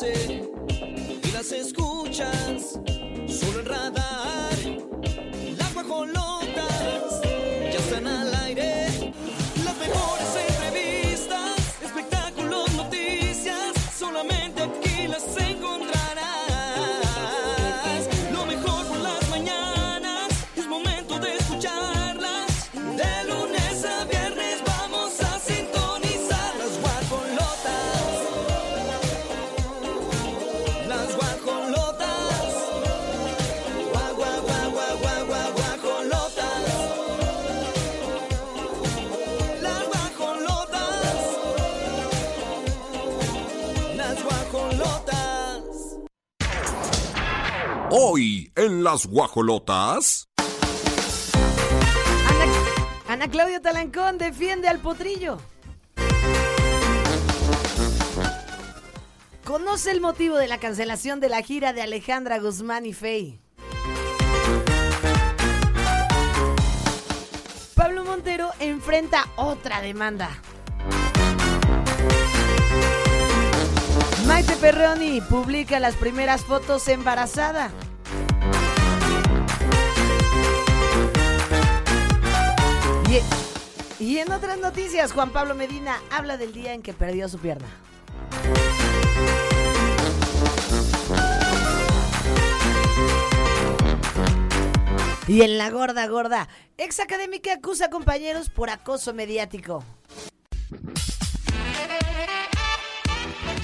y las escuchas solo en radar. Hoy en las guajolotas. Ana, Claudia Talancón defiende al potrillo. Conoce el motivo de la cancelación de la gira de Alejandra Guzmán y Fey. Pablo Montero enfrenta otra demanda. Maite Perroni publica las primeras fotos embarazada. Y, en otras noticias, Juan Pablo Medina habla del día en que perdió su pierna. Y en la gorda gorda, ex académica acusa a compañeros por acoso mediático.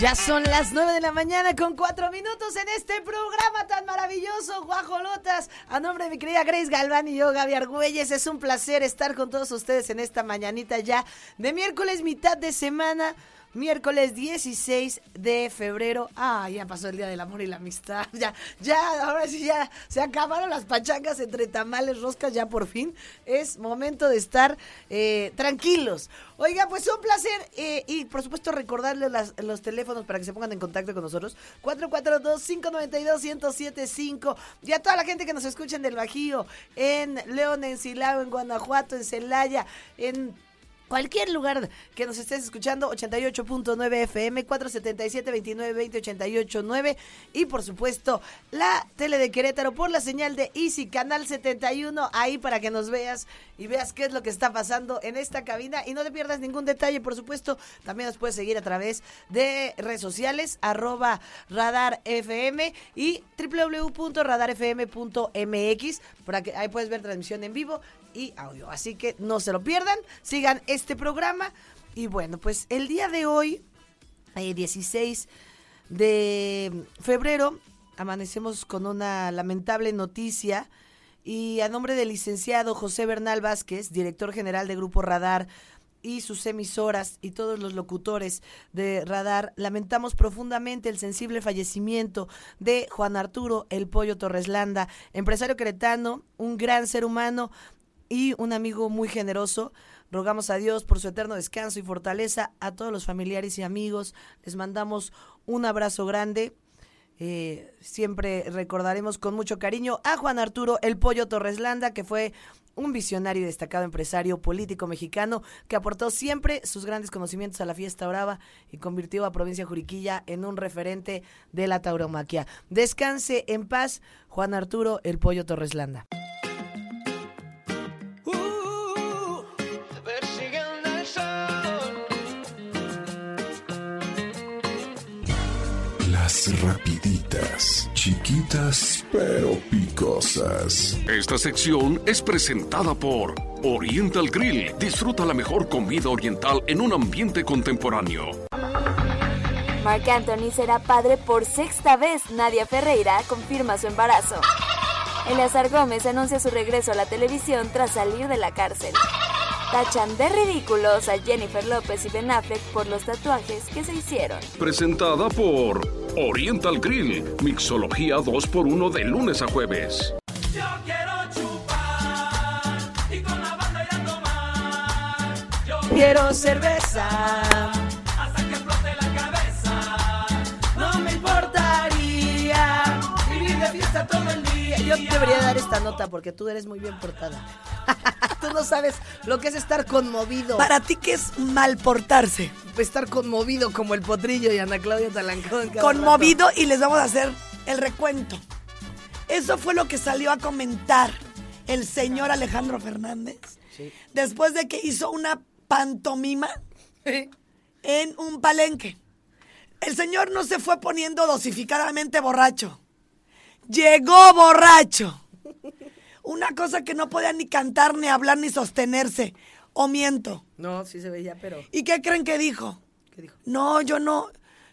Ya son las 9 de la mañana con 4 minutos en este programa tan maravilloso, Guajolotas. A nombre de mi querida Grace Galván y yo, Gaby Argüelles, es un placer estar con todos ustedes en esta mañanita ya de miércoles, mitad de semana. Miércoles 16 de febrero. Ah, ya pasó el Día del Amor y la Amistad. Ya, ya, ahora sí, ya se acabaron las pachangas entre tamales, roscas, ya por fin. Es momento de estar eh, tranquilos. Oiga, pues un placer. eh, y por supuesto, recordarles los teléfonos para que se pongan en contacto con nosotros: 442-592-1075. Y a toda la gente que nos escucha en Del Bajío, en León, en Silao, en Guanajuato, en Celaya, en Cualquier lugar que nos estés escuchando, 88.9 FM, 477-2920-889 y por supuesto la tele de Querétaro por la señal de Easy, canal 71, ahí para que nos veas y veas qué es lo que está pasando en esta cabina. Y no te pierdas ningún detalle, por supuesto, también nos puedes seguir a través de redes sociales, arroba radar FM y www.radarfm.mx, por aquí, ahí puedes ver transmisión en vivo y audio. Así que no se lo pierdan, sigan este programa. Y bueno, pues el día de hoy, eh, 16 de febrero, amanecemos con una lamentable noticia. Y a nombre del licenciado José Bernal Vázquez, director general de Grupo Radar, y sus emisoras y todos los locutores de Radar, lamentamos profundamente el sensible fallecimiento de Juan Arturo El Pollo Torreslanda, empresario queretano, un gran ser humano y un amigo muy generoso. Rogamos a Dios por su eterno descanso y fortaleza. A todos los familiares y amigos les mandamos un abrazo grande. Eh, siempre recordaremos con mucho cariño a Juan Arturo El Pollo Torreslanda, que fue un visionario y destacado empresario político mexicano que aportó siempre sus grandes conocimientos a la fiesta brava y convirtió a Provincia Juriquilla en un referente de la tauromaquia. Descanse en paz, Juan Arturo El Pollo Torreslanda. Rapiditas, chiquitas pero picosas. Esta sección es presentada por Oriental Grill. Disfruta la mejor comida oriental en un ambiente contemporáneo. Marc Anthony será padre por sexta vez. Nadia Ferreira confirma su embarazo. Eleazar Gómez anuncia su regreso a la televisión tras salir de la cárcel. Tachan de ridículos a Jennifer López y Ben Affleck por los tatuajes que se hicieron. Presentada por Oriental Grill. Mixología 2x1 de lunes a jueves. Yo quiero chupar y con la banda ir a tomar. Yo Quiero cerveza, hasta que explote la cabeza. no me importaría vivir de fiesta todo el día. Yo te debería dar esta nota porque tú eres muy bien portada. tú no sabes lo que es estar conmovido. Para ti, ¿qué es mal portarse? estar conmovido como el potrillo y Ana Claudia Talancón. Conmovido y les vamos a hacer el recuento. Eso fue lo que salió a comentar el señor Alejandro Fernández Sí. después de que hizo una pantomima en un palenque. El señor no se fue poniendo dosificadamente borracho. Llegó borracho. Una cosa que no podía ni cantar, ni hablar, ni sostenerse. O miento. No, sí se veía, pero. ¿Y qué creen que dijo? ¿Qué dijo? No, yo no,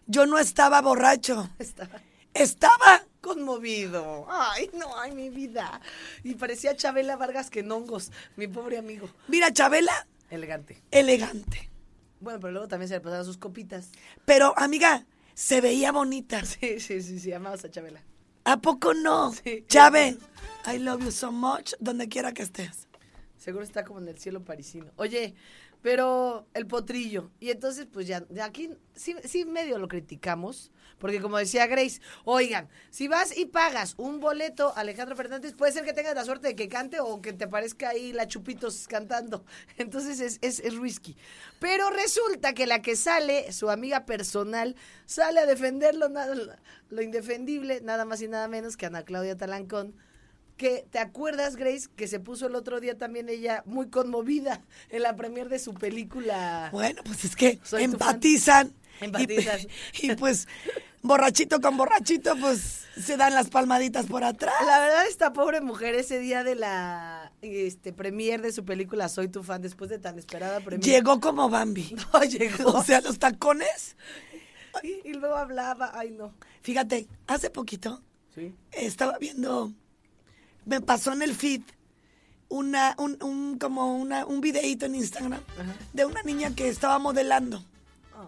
yo no estaba borracho. Estaba Estaba conmovido. Ay, no, ay, mi vida. Y parecía Chabela Vargas que hongos, mi pobre amigo. Mira, Chabela, Elegante. elegante. Bueno, pero luego también se le pasaban sus copitas. Pero, amiga, se veía bonita. Sí, sí, sí, sí, amabas a Chabela. ¿A poco no? Sí. Chave, I love you so much, donde quiera que estés. Seguro está como en el cielo parisino. Oye, pero el potrillo. Y entonces, pues ya, de aquí sí, sí medio lo criticamos. Porque como decía Grace, oigan, si vas y pagas un boleto a Alejandro Fernández, puede ser que tengas la suerte de que cante o que te parezca ahí la Chupitos cantando. Entonces es, es, es risky. Pero resulta que la que sale, su amiga personal, sale a defenderlo, nada, lo indefendible, nada más y nada menos que Ana Claudia Talancón que te acuerdas, Grace, que se puso el otro día también ella muy conmovida en la premier de su película. Bueno, pues es que Soy tu empatizan. Y- pues, borrachito con borrachito, pues se dan las palmaditas por atrás. La verdad, esta pobre mujer ese día de la este premier de su película Soy tu fan, después de tan esperada premier. Llegó como Bambi. No, llegó. O sea, los tacones. y, y luego hablaba, ay no. Fíjate, hace poquito Sí. estaba viendo, me pasó en el feed una, un, un- como una, un videíto en Instagram Ajá. de una niña que estaba modelando.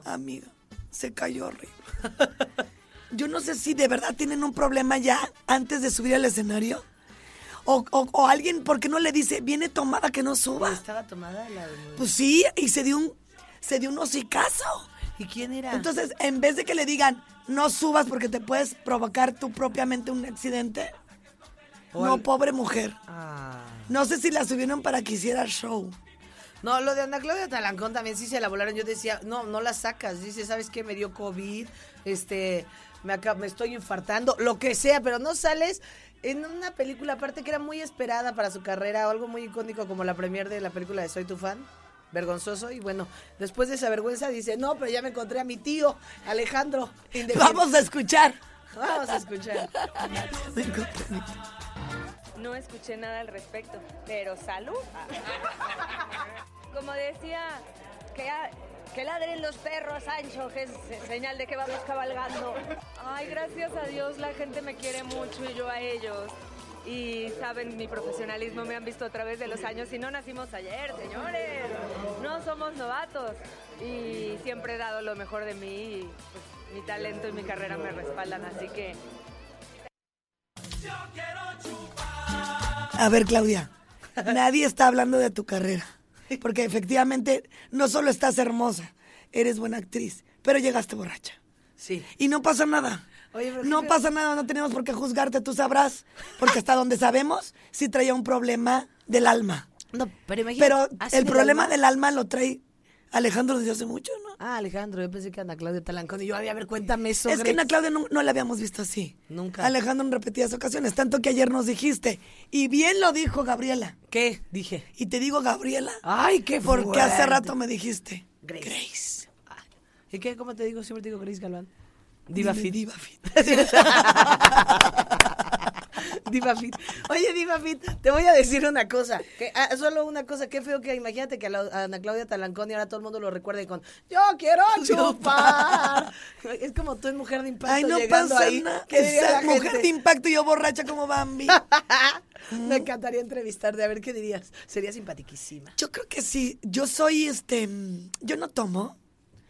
Ah. Amiga, se cayó horrible. Yo no sé si de verdad tienen un problema ya antes de subir al escenario. O, o- o alguien, ¿por qué no le dice, viene tomada que no suba? Estaba tomada la de... Pues sí, y se dio un, se dio un hocicazo. ¿Y quién era? Entonces, en vez de que le digan, no subas porque te puedes provocar tú propiamente un accidente. No, al- pobre mujer. Ah. No sé si la subieron para que hiciera show. No, lo de Ana Claudia Talancón también sí se la volaron. Yo decía, no, no la sacas. Dice, ¿sabes qué? Me dio COVID, este, me, acá, me estoy infartando, lo que sea, pero no sales en una película aparte que era muy esperada para su carrera o algo muy icónico como la premier de la película de Soy tu fan. Vergonzoso y bueno, después de esa vergüenza dice, no, pero ya me encontré a mi tío, Alejandro. Vamos a escuchar. Vamos a escuchar. No escuché nada al respecto, pero salud. Como decía, que, ladren los perros, Ancho, que es señal de que vamos cabalgando. Ay, gracias a Dios la gente me quiere mucho y yo a ellos. Y saben mi profesionalismo, me han visto a través de los años y no nacimos ayer, señores. No somos novatos. Y siempre he dado lo mejor de mí y pues, mi talento y mi carrera me respaldan, así que A ver, Claudia, nadie está hablando de tu carrera. Porque efectivamente no solo estás hermosa, eres buena actriz, pero llegaste borracha. Sí. Y no pasa nada. Oye, pero no pasa nada, no tenemos por qué juzgarte, tú sabrás. Porque hasta donde sabemos, sí traía un problema del alma. No, pero imagínate. Pero el problema alma. del alma lo trae Alejandro desde hace mucho, ¿no? Ah, Alejandro, yo pensé que Ana Claudia Talancón. Y yo, "Ay, a ver, cuéntame eso. es que Grace". Ana Claudia no, no la habíamos visto así. Nunca. Alejandro en repetidas ocasiones, tanto que ayer nos dijiste. Y bien lo dijo Gabriela. ¿Qué? Dije. Y te digo Gabriela. Ay, qué Porque hace rato me dijiste. Grace. Grace. Ay, ¿Y qué? ¿Cómo te digo? Siempre te digo Grace Galván. Diva Dime, Fit. Diva Fit. Diva Fit. Oye, Diva Fit, te voy a decir una cosa. Que, ah, solo una cosa. Qué feo que imagínate que a, la- a Ana Claudia Talancón y ahora todo el mundo lo recuerde con Yo quiero chupar. es como tú en Mujer de Impacto Ay, no llegando pasa ahí. nada. ¿Qué diría Esa mujer de impacto y yo borracha como Bambi. Me encantaría entrevistarte, a ver qué dirías. Sería simpatiquísima. Yo creo que sí. Yo soy este. mm, Yo no tomo.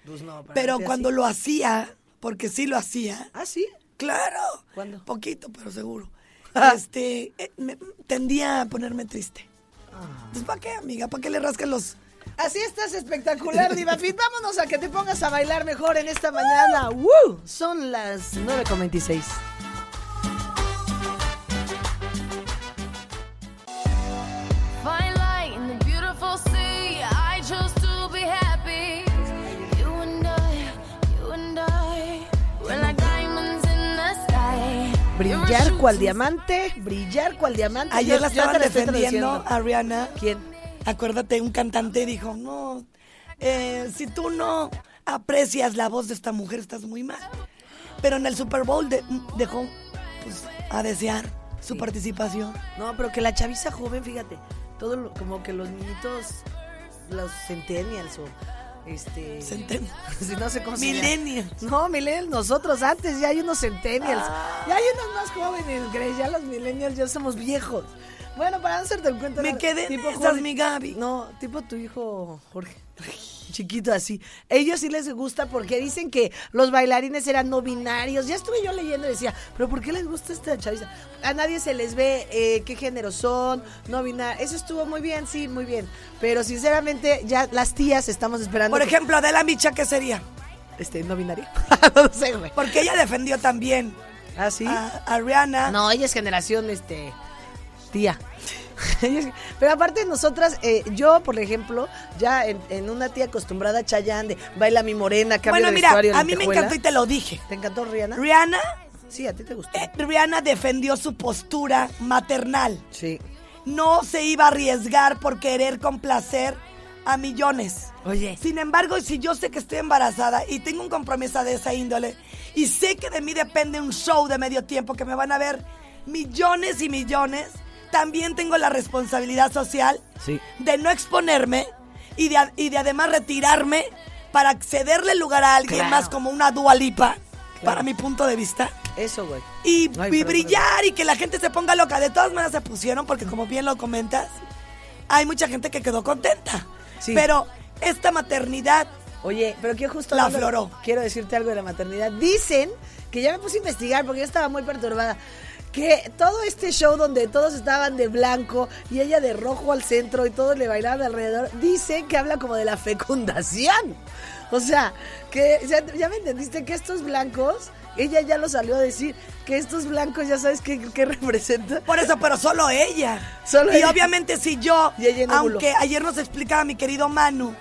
Pues no, Pero cuando así. lo hacía, porque sí lo hacía. ¿Ah, sí? Claro. ¿Cuándo? Poquito, pero seguro. este. eh, me- tendía a ponerme triste. Ah. Pues ¿para qué, amiga? ¿Para qué le rascas los.? Así estás espectacular, Diva Fit. Vámonos a que te pongas a bailar mejor en esta mañana. ¡Woo! Son las 9.26. brillar cual diamante, brillar cual diamante. Ayer Yo- la estaban defendiendo a Rihanna. ¿Quién? Acuérdate, un cantante dijo, no, eh, si tú no aprecias la voz de esta mujer, estás muy mal. Pero en el Super Bowl de- dejó pues, a desear su participación. No, pero que la chaviza joven, fíjate, todo lo- como que los niñitos, los centennials o este... Centen- si no sé cómo se. Millennials. No, millennials, nosotros antes, ya hay unos centennials. Ya hay unos más jóvenes, Grace, ya los millennials ya somos viejos. Bueno, para hacerte el cuento... Me quedé en tipo esas, mi Gaby. No, tipo tu hijo Jorge. Chiquito así. Ellos sí les gusta porque dicen que los bailarines eran no binarios. Ya estuve yo leyendo y decía, pero ¿por qué les gusta esta chaviza? A nadie se les ve eh, qué género son, no binarios. Eso estuvo muy bien, sí, muy bien. Pero sinceramente, ya las tías estamos esperando. Por que- ejemplo, Adela Micha, ¿qué sería? Este, no binario. no sé, güey. Porque ella defendió también ¿Ah, sí? a, a Rihanna. No, ella es generación, este, tía. Pero aparte nosotras, eh, yo, por ejemplo, ya en, en una tía acostumbrada a Chayanne, de baila mi morena, cambia bueno, de mira, vestuario, a mí me lentejuela. encantó y te lo dije. ¿Te encantó Rihanna? Rihanna, sí, a ti te gustó. eh, Rihanna defendió su postura maternal. sí. No se iba a arriesgar por querer complacer a millones. Oye, Sin embargo, si yo sé que estoy embarazada y tengo un compromiso de esa índole y sé que de mí depende un show de medio tiempo que me van a ver millones y millones, también tengo la responsabilidad social Sí. de no exponerme y de, y de además retirarme para cederle lugar a alguien Claro. más como una dualipa, Claro. para mi punto de vista. eso, güey. Y, brillar y que la gente se ponga loca. De todas maneras se pusieron porque como bien lo comentas, hay mucha gente que quedó contenta. Sí. Pero esta maternidad Oye, pero que justo La afloró. Quiero decirte algo de la maternidad. Dicen que ya me puse a investigar porque yo estaba muy perturbada. Que todo este show donde todos estaban de blanco y ella de rojo al centro y todos le bailaban alrededor, dicen que habla como de la fecundación. O sea, que ya, ya me entendiste que estos blancos, ella ya lo salió a decir, que estos blancos ya sabes qué, qué representan. Por eso, pero solo ella. Solo y ella. obviamente si yo, aunque ayer nos explicaba mi querido Manu,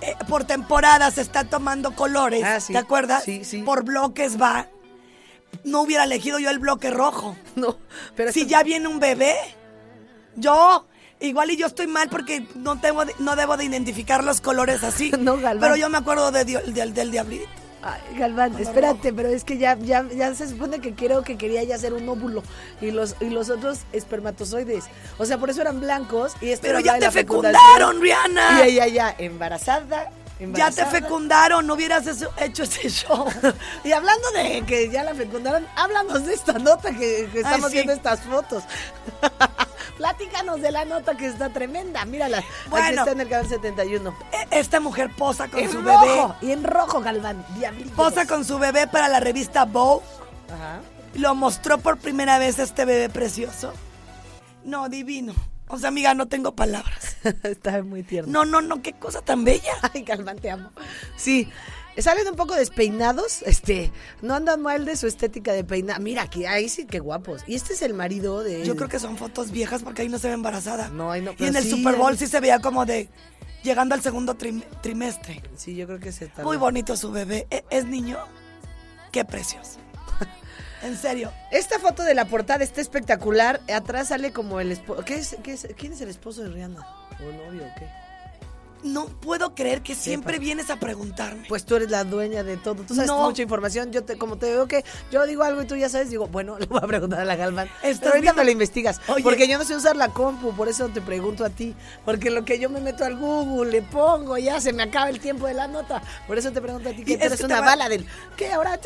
eh, por temporada se está tomando colores, Ah, sí. ¿te acuerdas? Sí, sí. Por bloques va. No hubiera elegido yo el bloque rojo. No, pero si ya viene un bebé, yo, igual y yo estoy mal porque no, tengo, de- no debo de identificar los colores así. No, Galván. Pero yo me acuerdo de dio- del, del diablito. Ay, Galván, espérate, pero es que ya, ya, ya se supone que creo que quería ya hacer un óvulo y los, y los otros espermatozoides. O sea, por eso eran blancos y este Pero ya de te fecundaron, Rihanna. Y ella ya, embarazada. Ya te fecundaron, no hubieras hecho ese show. Y hablando de que ya la fecundaron, háblanos de esta nota que, que estamos sí. viendo estas fotos. Platícanos de la nota que está tremenda. Mírala. Aquí Bueno. está en el canal 71. E- Esta mujer posa con En su rojo. bebé. Y en rojo, Galván. Diablitos. Posa con su bebé para la revista Vogue. Ajá. Lo mostró por primera vez este bebé precioso. No, divino. O sea, amiga, no tengo palabras. está muy tierno. No, no, no, qué cosa tan bella. Ay, Galván, te amo. Sí, salen un poco despeinados, este, no andan mal de su estética de peinado. Mira, aquí, ahí sí, qué guapos. Y este es el marido de... Yo creo que son fotos viejas porque ahí no se ve embarazada. No, ahí no, Y en el sí, Super Bowl sí se veía como de llegando al segundo trim- trimestre. Sí, yo creo que se está... Muy bonito su bebé. E- ¿Es niño? Qué precioso. En serio. Esta foto de la portada está espectacular. Atrás sale como el esposo... ¿Qué es, qué es- ¿Quién es el esposo de Rihanna? ¿O novio o qué? No puedo creer que siempre Sepa. vienes a preguntarme. Pues tú eres la dueña de todo. Tú sabes No. mucha información. Yo te, como te veo que yo digo algo y tú ya sabes, digo, bueno, le voy a preguntar a la Galván. Pero ahorita viendo- me lo investigas. Oye. Porque yo no sé usar la compu, por eso te pregunto a ti. Porque lo que yo me meto al Google, le pongo, ya se me acaba el tiempo de la nota. Por eso te pregunto a ti, que tú es eres que una va- bala del. ¿Qué ahora?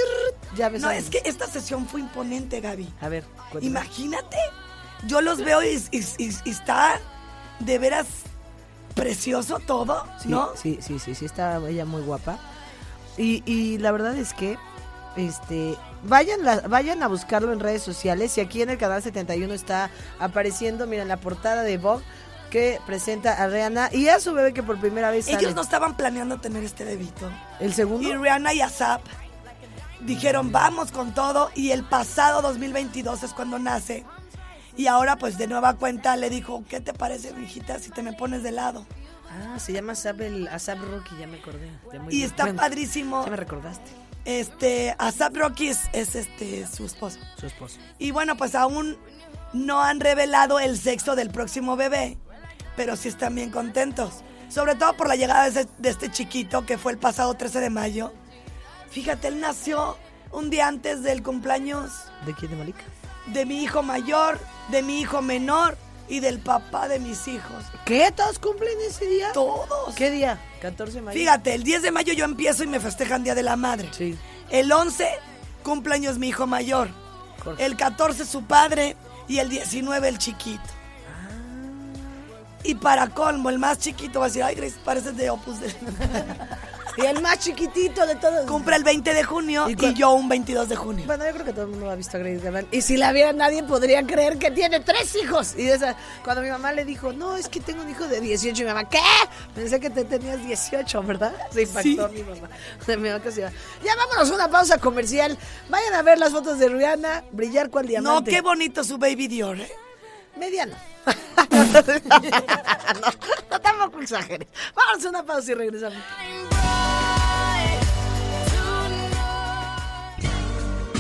Ya me No, sabes. es que esta sesión fue imponente, Gaby. A ver, cuéntame. Imagínate. Yo los veo y, y- y- y está de veras precioso todo, Sí, ¿no? Sí, sí, sí, sí, está ella muy guapa. Y, y la verdad es que, este, vayan, la- vayan a buscarlo en redes sociales. Y aquí en el canal 71 está apareciendo, miren, la portada de Vogue que presenta a Rihanna y a su bebé que por primera vez sale. Ellos no estaban planeando tener este bebito. El segundo. Y Rihanna y Asap dijeron, vamos con todo. Y el pasado 2022 es cuando nace. Y ahora, pues de nueva cuenta, le dijo, ¿qué te parece, mijita, si te me pones de lado? Ah, se llama Asap, el, Asap Rocky, ya me acordé. Ya muy Y está Bueno, padrísimo. Ya me recordaste. Este, ASAP Rocky es, es, este, su esposo. Su esposo. Y bueno, pues aún no han revelado el sexo del próximo bebé, pero sí están bien contentos. Sobre todo por la llegada de, ese- de este chiquito que fue el pasado 13 de mayo. Fíjate, él nació un día antes del cumpleaños ¿De quién de Malika? De mi hijo mayor, de mi hijo menor y del papá de mis hijos. ¿Qué? ¿Todos cumplen ese día? Todos. ¿Qué día? 14 de mayo. Fíjate, el 10 de mayo yo empiezo y me festejan Día de la Madre. Sí. El 11, cumpleaños mi hijo mayor. Jorge. El 14, su padre. Y el 19, el chiquito. Y para colmo, el más chiquito va a decir, ay, Grace, pareces de Opus Dei". Y el más chiquitito de todos. Cumple el 20 de junio ¿Y yo un 22 de junio. Bueno, yo creo que todo el mundo ha visto a Grace Galván. Y si la viera nadie podría creer que tiene tres hijos. Y esa, cuando mi mamá le dijo, no, es que tengo un hijo de 18. Y mi mamá, ¿qué? Pensé que te tenías 18, ¿verdad? Se impactó mi mamá. Mi mamá casi. Ya vámonos a una pausa comercial. Vayan a ver las fotos de Rihanna, brillar cual No, diamante. qué bonito su baby Dior. ¿eh? Mediano. no, no, tampoco exageres. Vamos a una pausa y regresamos.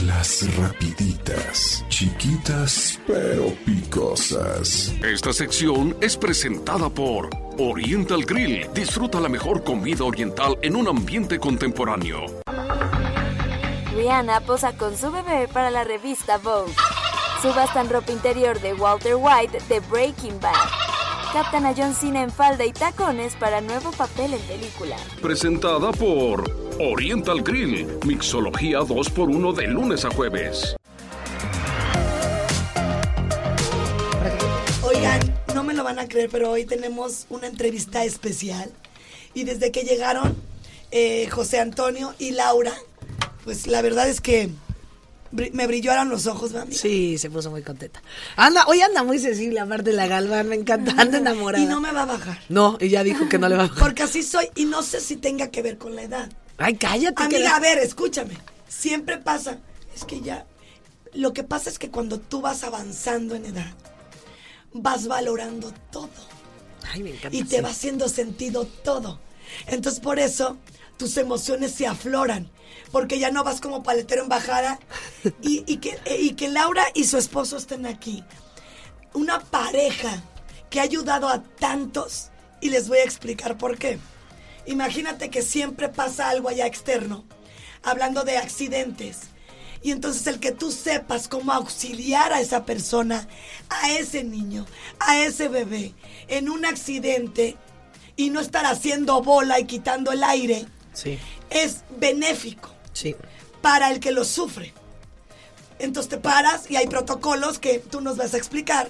Las rapiditas, chiquitas pero picosas. Esta sección es presentada por Oriental Grill. Disfruta la mejor comida oriental en un ambiente contemporáneo. Rihanna posa con su bebé para la revista Vogue. Subastan ropa interior de Walter White de Breaking Bad. Captan a John Cena en falda y tacones para nuevo papel en película. Presentada por Oriental Grill. Mixología 2x1 de lunes a jueves. Oigan, no me lo van a creer, pero hoy tenemos una entrevista especial. Y desde que llegaron eh, José Antonio y Laura, pues la verdad es que me brillaron los ojos, mami. Sí, se puso muy contenta. Anda, hoy anda muy sensible, aparte de la Galván, me encanta, anda enamorada. Y no me va a bajar. No, y ya dijo que no le va a bajar. Porque así soy y no sé si tenga que ver con la edad. Ay, cállate. que Amiga, la- a ver, escúchame. Siempre pasa. Es que ya. Lo que pasa es que cuando tú vas avanzando en edad, vas valorando todo. Ay, me encanta. y te sí. va haciendo sentido todo. Entonces por eso tus emociones se afloran, porque ya no vas como paletero en bajada y, y que, y que Laura y su esposo estén aquí. Una pareja que ha ayudado a tantos y les voy a explicar por qué. Imagínate que siempre pasa algo allá externo, hablando de accidentes. Y entonces el que tú sepas cómo auxiliar a esa persona, a ese niño, a ese bebé, en un accidente y no estar haciendo bola y quitando el aire, Sí, es benéfico sí. para el que lo sufre. Entonces te paras y hay protocolos que tú nos vas a explicar.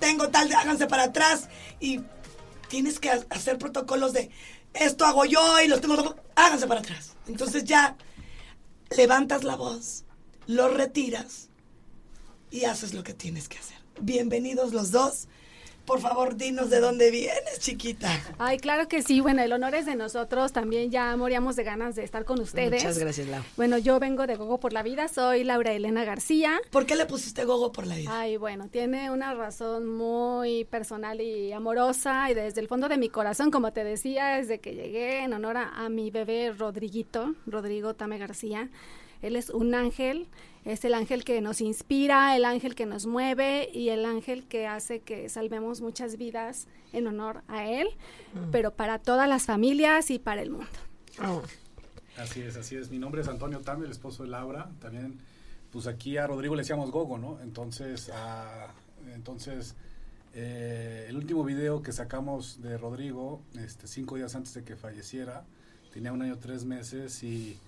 Tengo tal, de háganse para atrás y tienes que ha- hacer protocolos de esto hago yo y los tengo, háganse para atrás. Entonces ya levantas la voz, lo retiras y haces lo que tienes que hacer. Bienvenidos los dos. Por favor, dinos de dónde vienes, chiquita. Ay, claro que sí. Bueno, el honor es de nosotros. También ya moríamos de ganas de estar con ustedes. Muchas gracias, Lau. Bueno, yo vengo de Gogo por la Vida. Soy Laura Elena García. ¿Por qué le pusiste gogo por la vida? Ay, bueno, tiene una razón muy personal y amorosa y desde el fondo de mi corazón, como te decía, desde que llegué en honor a, a mi bebé Rodriguito, Rodrigo Tame García. Él es un ángel, es el ángel que nos inspira, el ángel que nos mueve y el ángel que hace que salvemos muchas vidas en honor a él, pero para todas las familias y para el mundo. Oh. Así es, así es. Mi nombre es Antonio Tame, el esposo de Laura. También, pues aquí a Rodrigo le decíamos Gogo, ¿no? Entonces, ah, entonces eh, el último video que sacamos de Rodrigo, este, cinco días antes de que falleciera, tenía un año tres meses y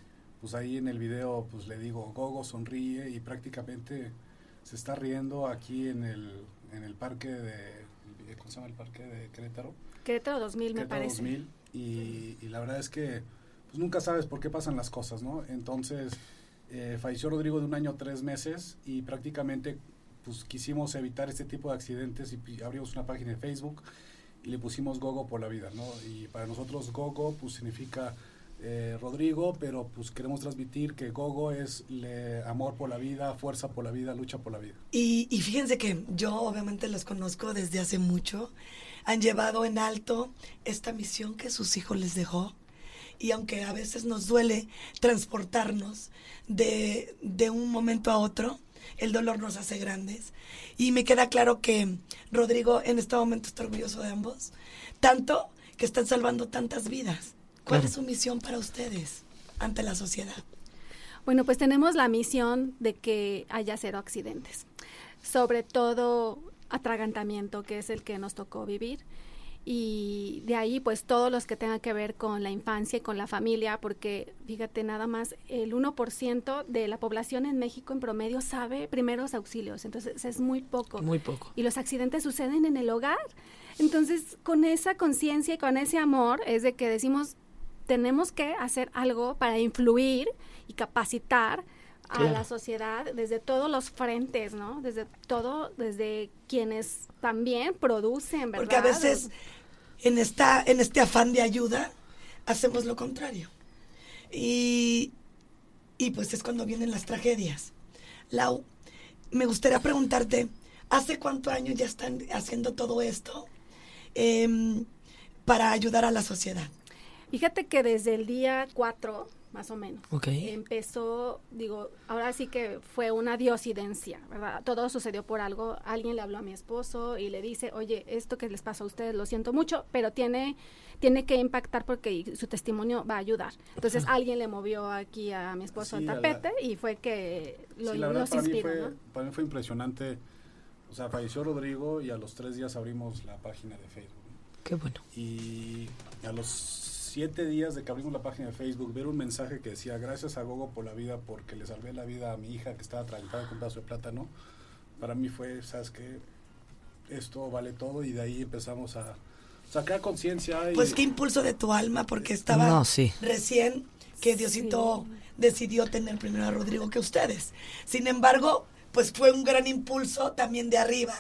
pues ahí en el video pues le digo Gogo sonríe y prácticamente se está riendo aquí en el, en el parque de, ¿cómo se llama el parque de Querétaro? Querétaro 2000 me Querétaro parece. 2000, y, y la verdad es que pues nunca sabes por qué pasan las cosas, ¿no? Entonces, eh, falleció Rodrigo de un año tres meses y prácticamente pues quisimos evitar este tipo de accidentes y pi- abrimos una página de Facebook y le pusimos Gogo por la vida, ¿no? Y para nosotros Gogo pues significa eh, Rodrigo, pero pues queremos transmitir que Gogo es amor por la vida, fuerza por la vida, lucha por la vida. Y, y fíjense que yo obviamente los conozco desde hace mucho. Han llevado en alto esta misión que sus hijos les dejó. y aunque a veces nos duele transportarnos de, de un momento a otro, el dolor nos hace grandes. Y me queda claro que Rodrigo en este momento está orgulloso de ambos, tanto que están salvando tantas vidas. ¿Cuál Claro. es su misión para ustedes ante la sociedad? Bueno, pues tenemos la misión de que haya cero accidentes, sobre todo atragantamiento, que es el que nos tocó vivir. Y de ahí, pues todos los que tengan que ver con la infancia y con la familia, porque fíjate, nada más el 1% de la población en México en promedio sabe primeros auxilios, entonces es muy poco. Muy poco. Y los accidentes suceden en el hogar. Entonces, con esa conciencia y con ese amor, es de que decimos, tenemos que hacer algo para influir y capacitar a Claro. la sociedad desde todos los frentes, ¿no? Desde todo, desde quienes también producen, ¿verdad? Porque a veces en, esta, en este afán de ayuda hacemos lo contrario. Y, y pues es cuando vienen las tragedias. Lau, me gustaría preguntarte, ¿hace cuántos años ya están haciendo todo esto em, para ayudar a la sociedad? Fíjate que desde el día 4, más o menos, empezó, digo, ahora sí que fue una diosidencia, ¿verdad? Todo sucedió por algo. Alguien le habló a mi esposo y le dice, oye, esto que les pasa a ustedes, lo siento mucho, pero tiene, tiene que impactar porque su testimonio va a ayudar. Entonces alguien le movió aquí a mi esposo Sí, el a la- tapete y fue que lo, Sí, la verdad nos para mí, inspiró, fue, ¿no? para mí fue impresionante. O sea, falleció Rodrigo y a los tres días abrimos la página de Facebook. Qué bueno. Y a los siete días de que abrimos la página de Facebook, ver un mensaje que decía, gracias a Gogo por la vida, porque le salvé la vida a mi hija que estaba atragantada con un pedazo de plátano, para mí fue, ¿sabes qué? Esto vale todo y de ahí empezamos a sacar conciencia. y- Pues qué impulso de tu alma, porque estaba No, sí. recién que Diosito decidió tener primero a Rodrigo que ustedes. Sin embargo, pues fue un gran impulso también de arriba.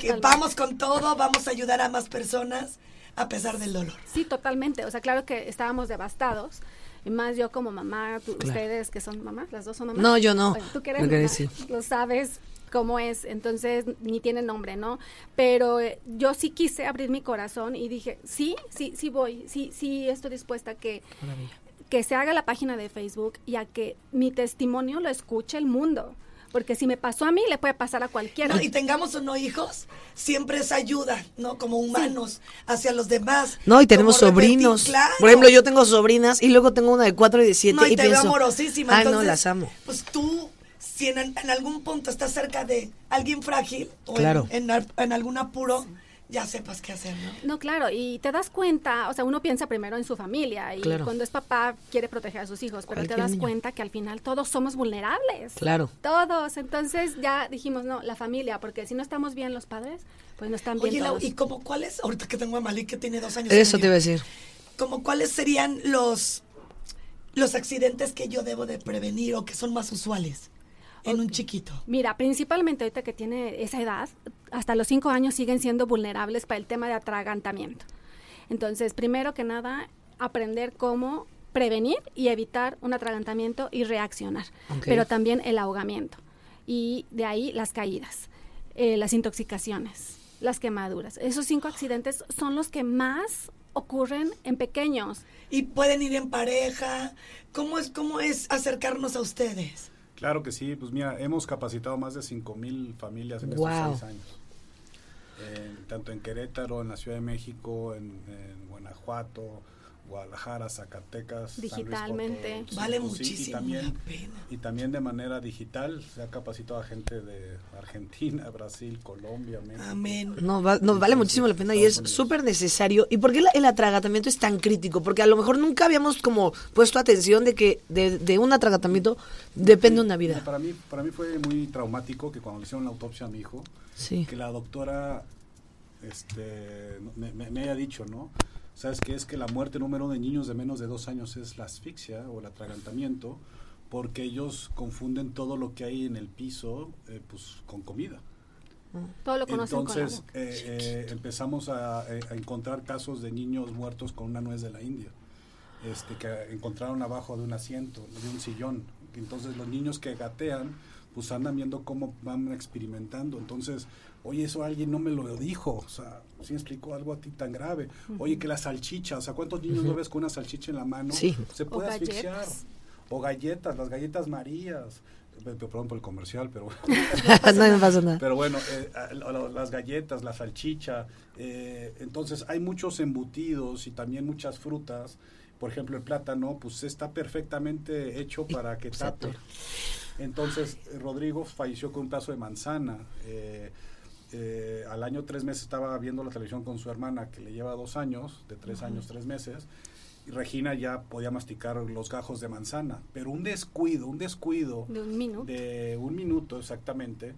Que vamos con todo, vamos a ayudar a más personas a pesar del dolor. Sí, totalmente. O sea, claro que estábamos devastados. Y más yo como mamá, tú- Claro. ustedes que son mamás, las dos son mamás. No, yo no. Bueno, tú que eres mamá, decir. lo sabes cómo es, entonces ni tiene nombre, ¿no? Pero eh, yo sí quise abrir mi corazón y dije, sí, sí, sí voy, sí, sí estoy dispuesta a que, Maravilla. que se haga la página de Facebook y a que mi testimonio lo escuche el mundo. Porque si me pasó a mí, le puede pasar a cualquiera. No, y tengamos o no hijos, siempre es ayuda, ¿no? Como humanos, hacia los demás. No, y tenemos repetir, sobrinos. claro. Por ejemplo, yo tengo sobrinas y luego tengo una de cuatro y de siete No, y, y, te veo amorosísima. Ay, no, las amo. Pues tú, si en, en algún punto estás cerca de alguien frágil o en- Claro. en, al- en algún apuro, ya sepas qué hacer, ¿no? No, claro, y te das cuenta, o sea, uno piensa primero en su familia y Claro. cuando es papá quiere proteger a sus hijos, pero te das niño. cuenta que al final todos somos vulnerables. Claro. Todos, entonces ya dijimos, no, la familia, porque si no estamos bien los padres, pues no están bien Oye, todos. ¿y como cuáles? Ahorita que tengo a Malik que tiene dos años. Eso te iba a decir. Como cuáles serían los, los accidentes que yo debo de prevenir o que son más usuales en un chiquito? Mira, principalmente ahorita que tiene esa edad, hasta los cinco años siguen siendo vulnerables para el tema de atragantamiento. Entonces, primero que nada, aprender cómo prevenir y evitar un atragantamiento y reaccionar, pero también el ahogamiento. Y de ahí las caídas, eh, las intoxicaciones, las quemaduras. Esos cinco accidentes son los que más ocurren en pequeños. Y pueden ir en pareja. ¿Cómo es, cómo es acercarnos a ustedes? Claro que sí, pues mira, hemos capacitado más de 5.000 familias en estos seis años. Tanto en Querétaro, en la Ciudad de México, en, en Guanajuato, Guadalajara, Zacatecas. San Luis Digitalmente. Vale sí, muchísimo y también, la pena. Y también de manera digital se ha capacitado a gente de Argentina, Brasil, Colombia, México. Amén. No, va- nos vale muchísimo la pena y es súper necesario. ¿Y por qué la- el atragatamiento es tan crítico? Porque a lo mejor nunca habíamos como puesto atención de que de, de un atragatamiento depende una vida. Para mí, para mí fue muy traumático que cuando le hicieron la autopsia a mi hijo, Sí. que la doctora este, me, me- me haya dicho, ¿no? ¿Sabes qué? Es que la muerte número uno de niños de menos de dos años es la asfixia o el atragantamiento, porque ellos confunden todo lo que hay en el piso eh, pues, con comida. Todo lo conocen Entonces con la boca. eh, eh, empezamos a, a encontrar casos de niños muertos con una nuez de la India, este, que encontraron abajo de un asiento, de un sillón. Entonces los niños que gatean, pues andan viendo cómo van experimentando. Entonces Oye, eso alguien no me lo dijo. O sea, ¿sí me explicó algo a ti tan grave? Oye, que la salchicha, o sea, ¿cuántos niños no ves con una salchicha en la mano? Sí. Se O puede asfixiar. galletas. O galletas, las galletas Marías. Pe- pe- Perdón por el comercial, pero... no me pasa nada. Pero bueno, eh, las galletas, la salchicha, eh, entonces hay muchos embutidos y también muchas frutas. Por ejemplo, el plátano, pues está perfectamente hecho para que tape. Entonces, Rodrigo falleció con un pedazo de manzana. Eh, eh, al año tres meses estaba viendo la televisión con su hermana, que le lleva dos años, de tres años, tres meses. Y Regina ya podía masticar los gajos de manzana, pero un descuido, un descuido De un minuto. de un minuto exactamente,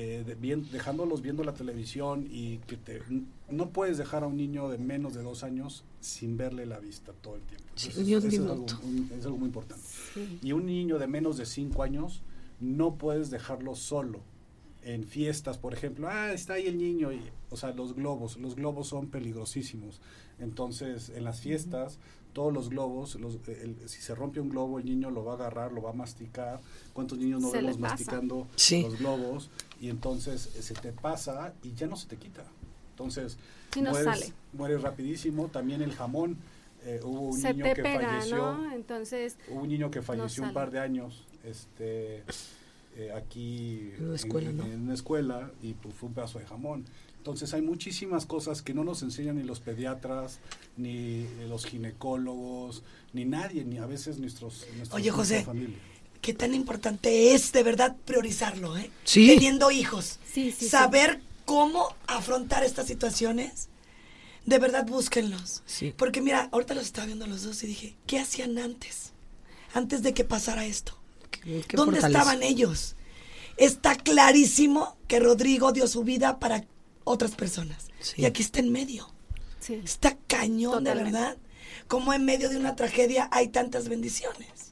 eh, de- bien- dejándolos viendo la televisión y que te, no puedes dejar a un niño de menos de dos años sin verle la vista todo el tiempo. Sí, Entonces, eso es, algo, un- es algo muy importante. Sí. Y un niño de menos de cinco años no puedes dejarlo solo. En fiestas, por ejemplo, ah, está ahí el niño, y, o sea, los globos, los globos son peligrosísimos. Entonces, en las fiestas, todos los globos, los, el- si se rompe un globo, el niño lo va a agarrar, lo va a masticar. ¿Cuántos niños no Se vemos masticando Sí. los globos? Y entonces eh, se te pasa y ya no se te quita. Entonces, Sí, no mueres, sale. mueres rapidísimo. También el jamón, eh, hubo un Se niño que pega, falleció. ¿no? Entonces, Hubo un niño que falleció un par de años este, eh, aquí En una escuela, ¿no? en una escuela y pues, fue un pedazo de jamón. Entonces hay muchísimas cosas que no nos enseñan ni los pediatras, ni los ginecólogos, ni nadie, ni a veces nuestros, nuestros Oye, José. familia. Qué tan importante es de verdad priorizarlo, ¿eh? Sí. Teniendo hijos. Sí, sí, sí. Saber cómo afrontar estas situaciones. De verdad, búsquenlos. Sí. Porque mira, ahorita los estaba viendo los dos y dije, ¿qué hacían antes? Antes de que pasara esto. Qué- qué ¿Dónde fortaleza. estaban ellos? Está clarísimo que Rodrigo dio su vida para otras personas. Sí. Y aquí está en medio. sí. Está cañón, de verdad. Como en medio de una tragedia hay tantas bendiciones.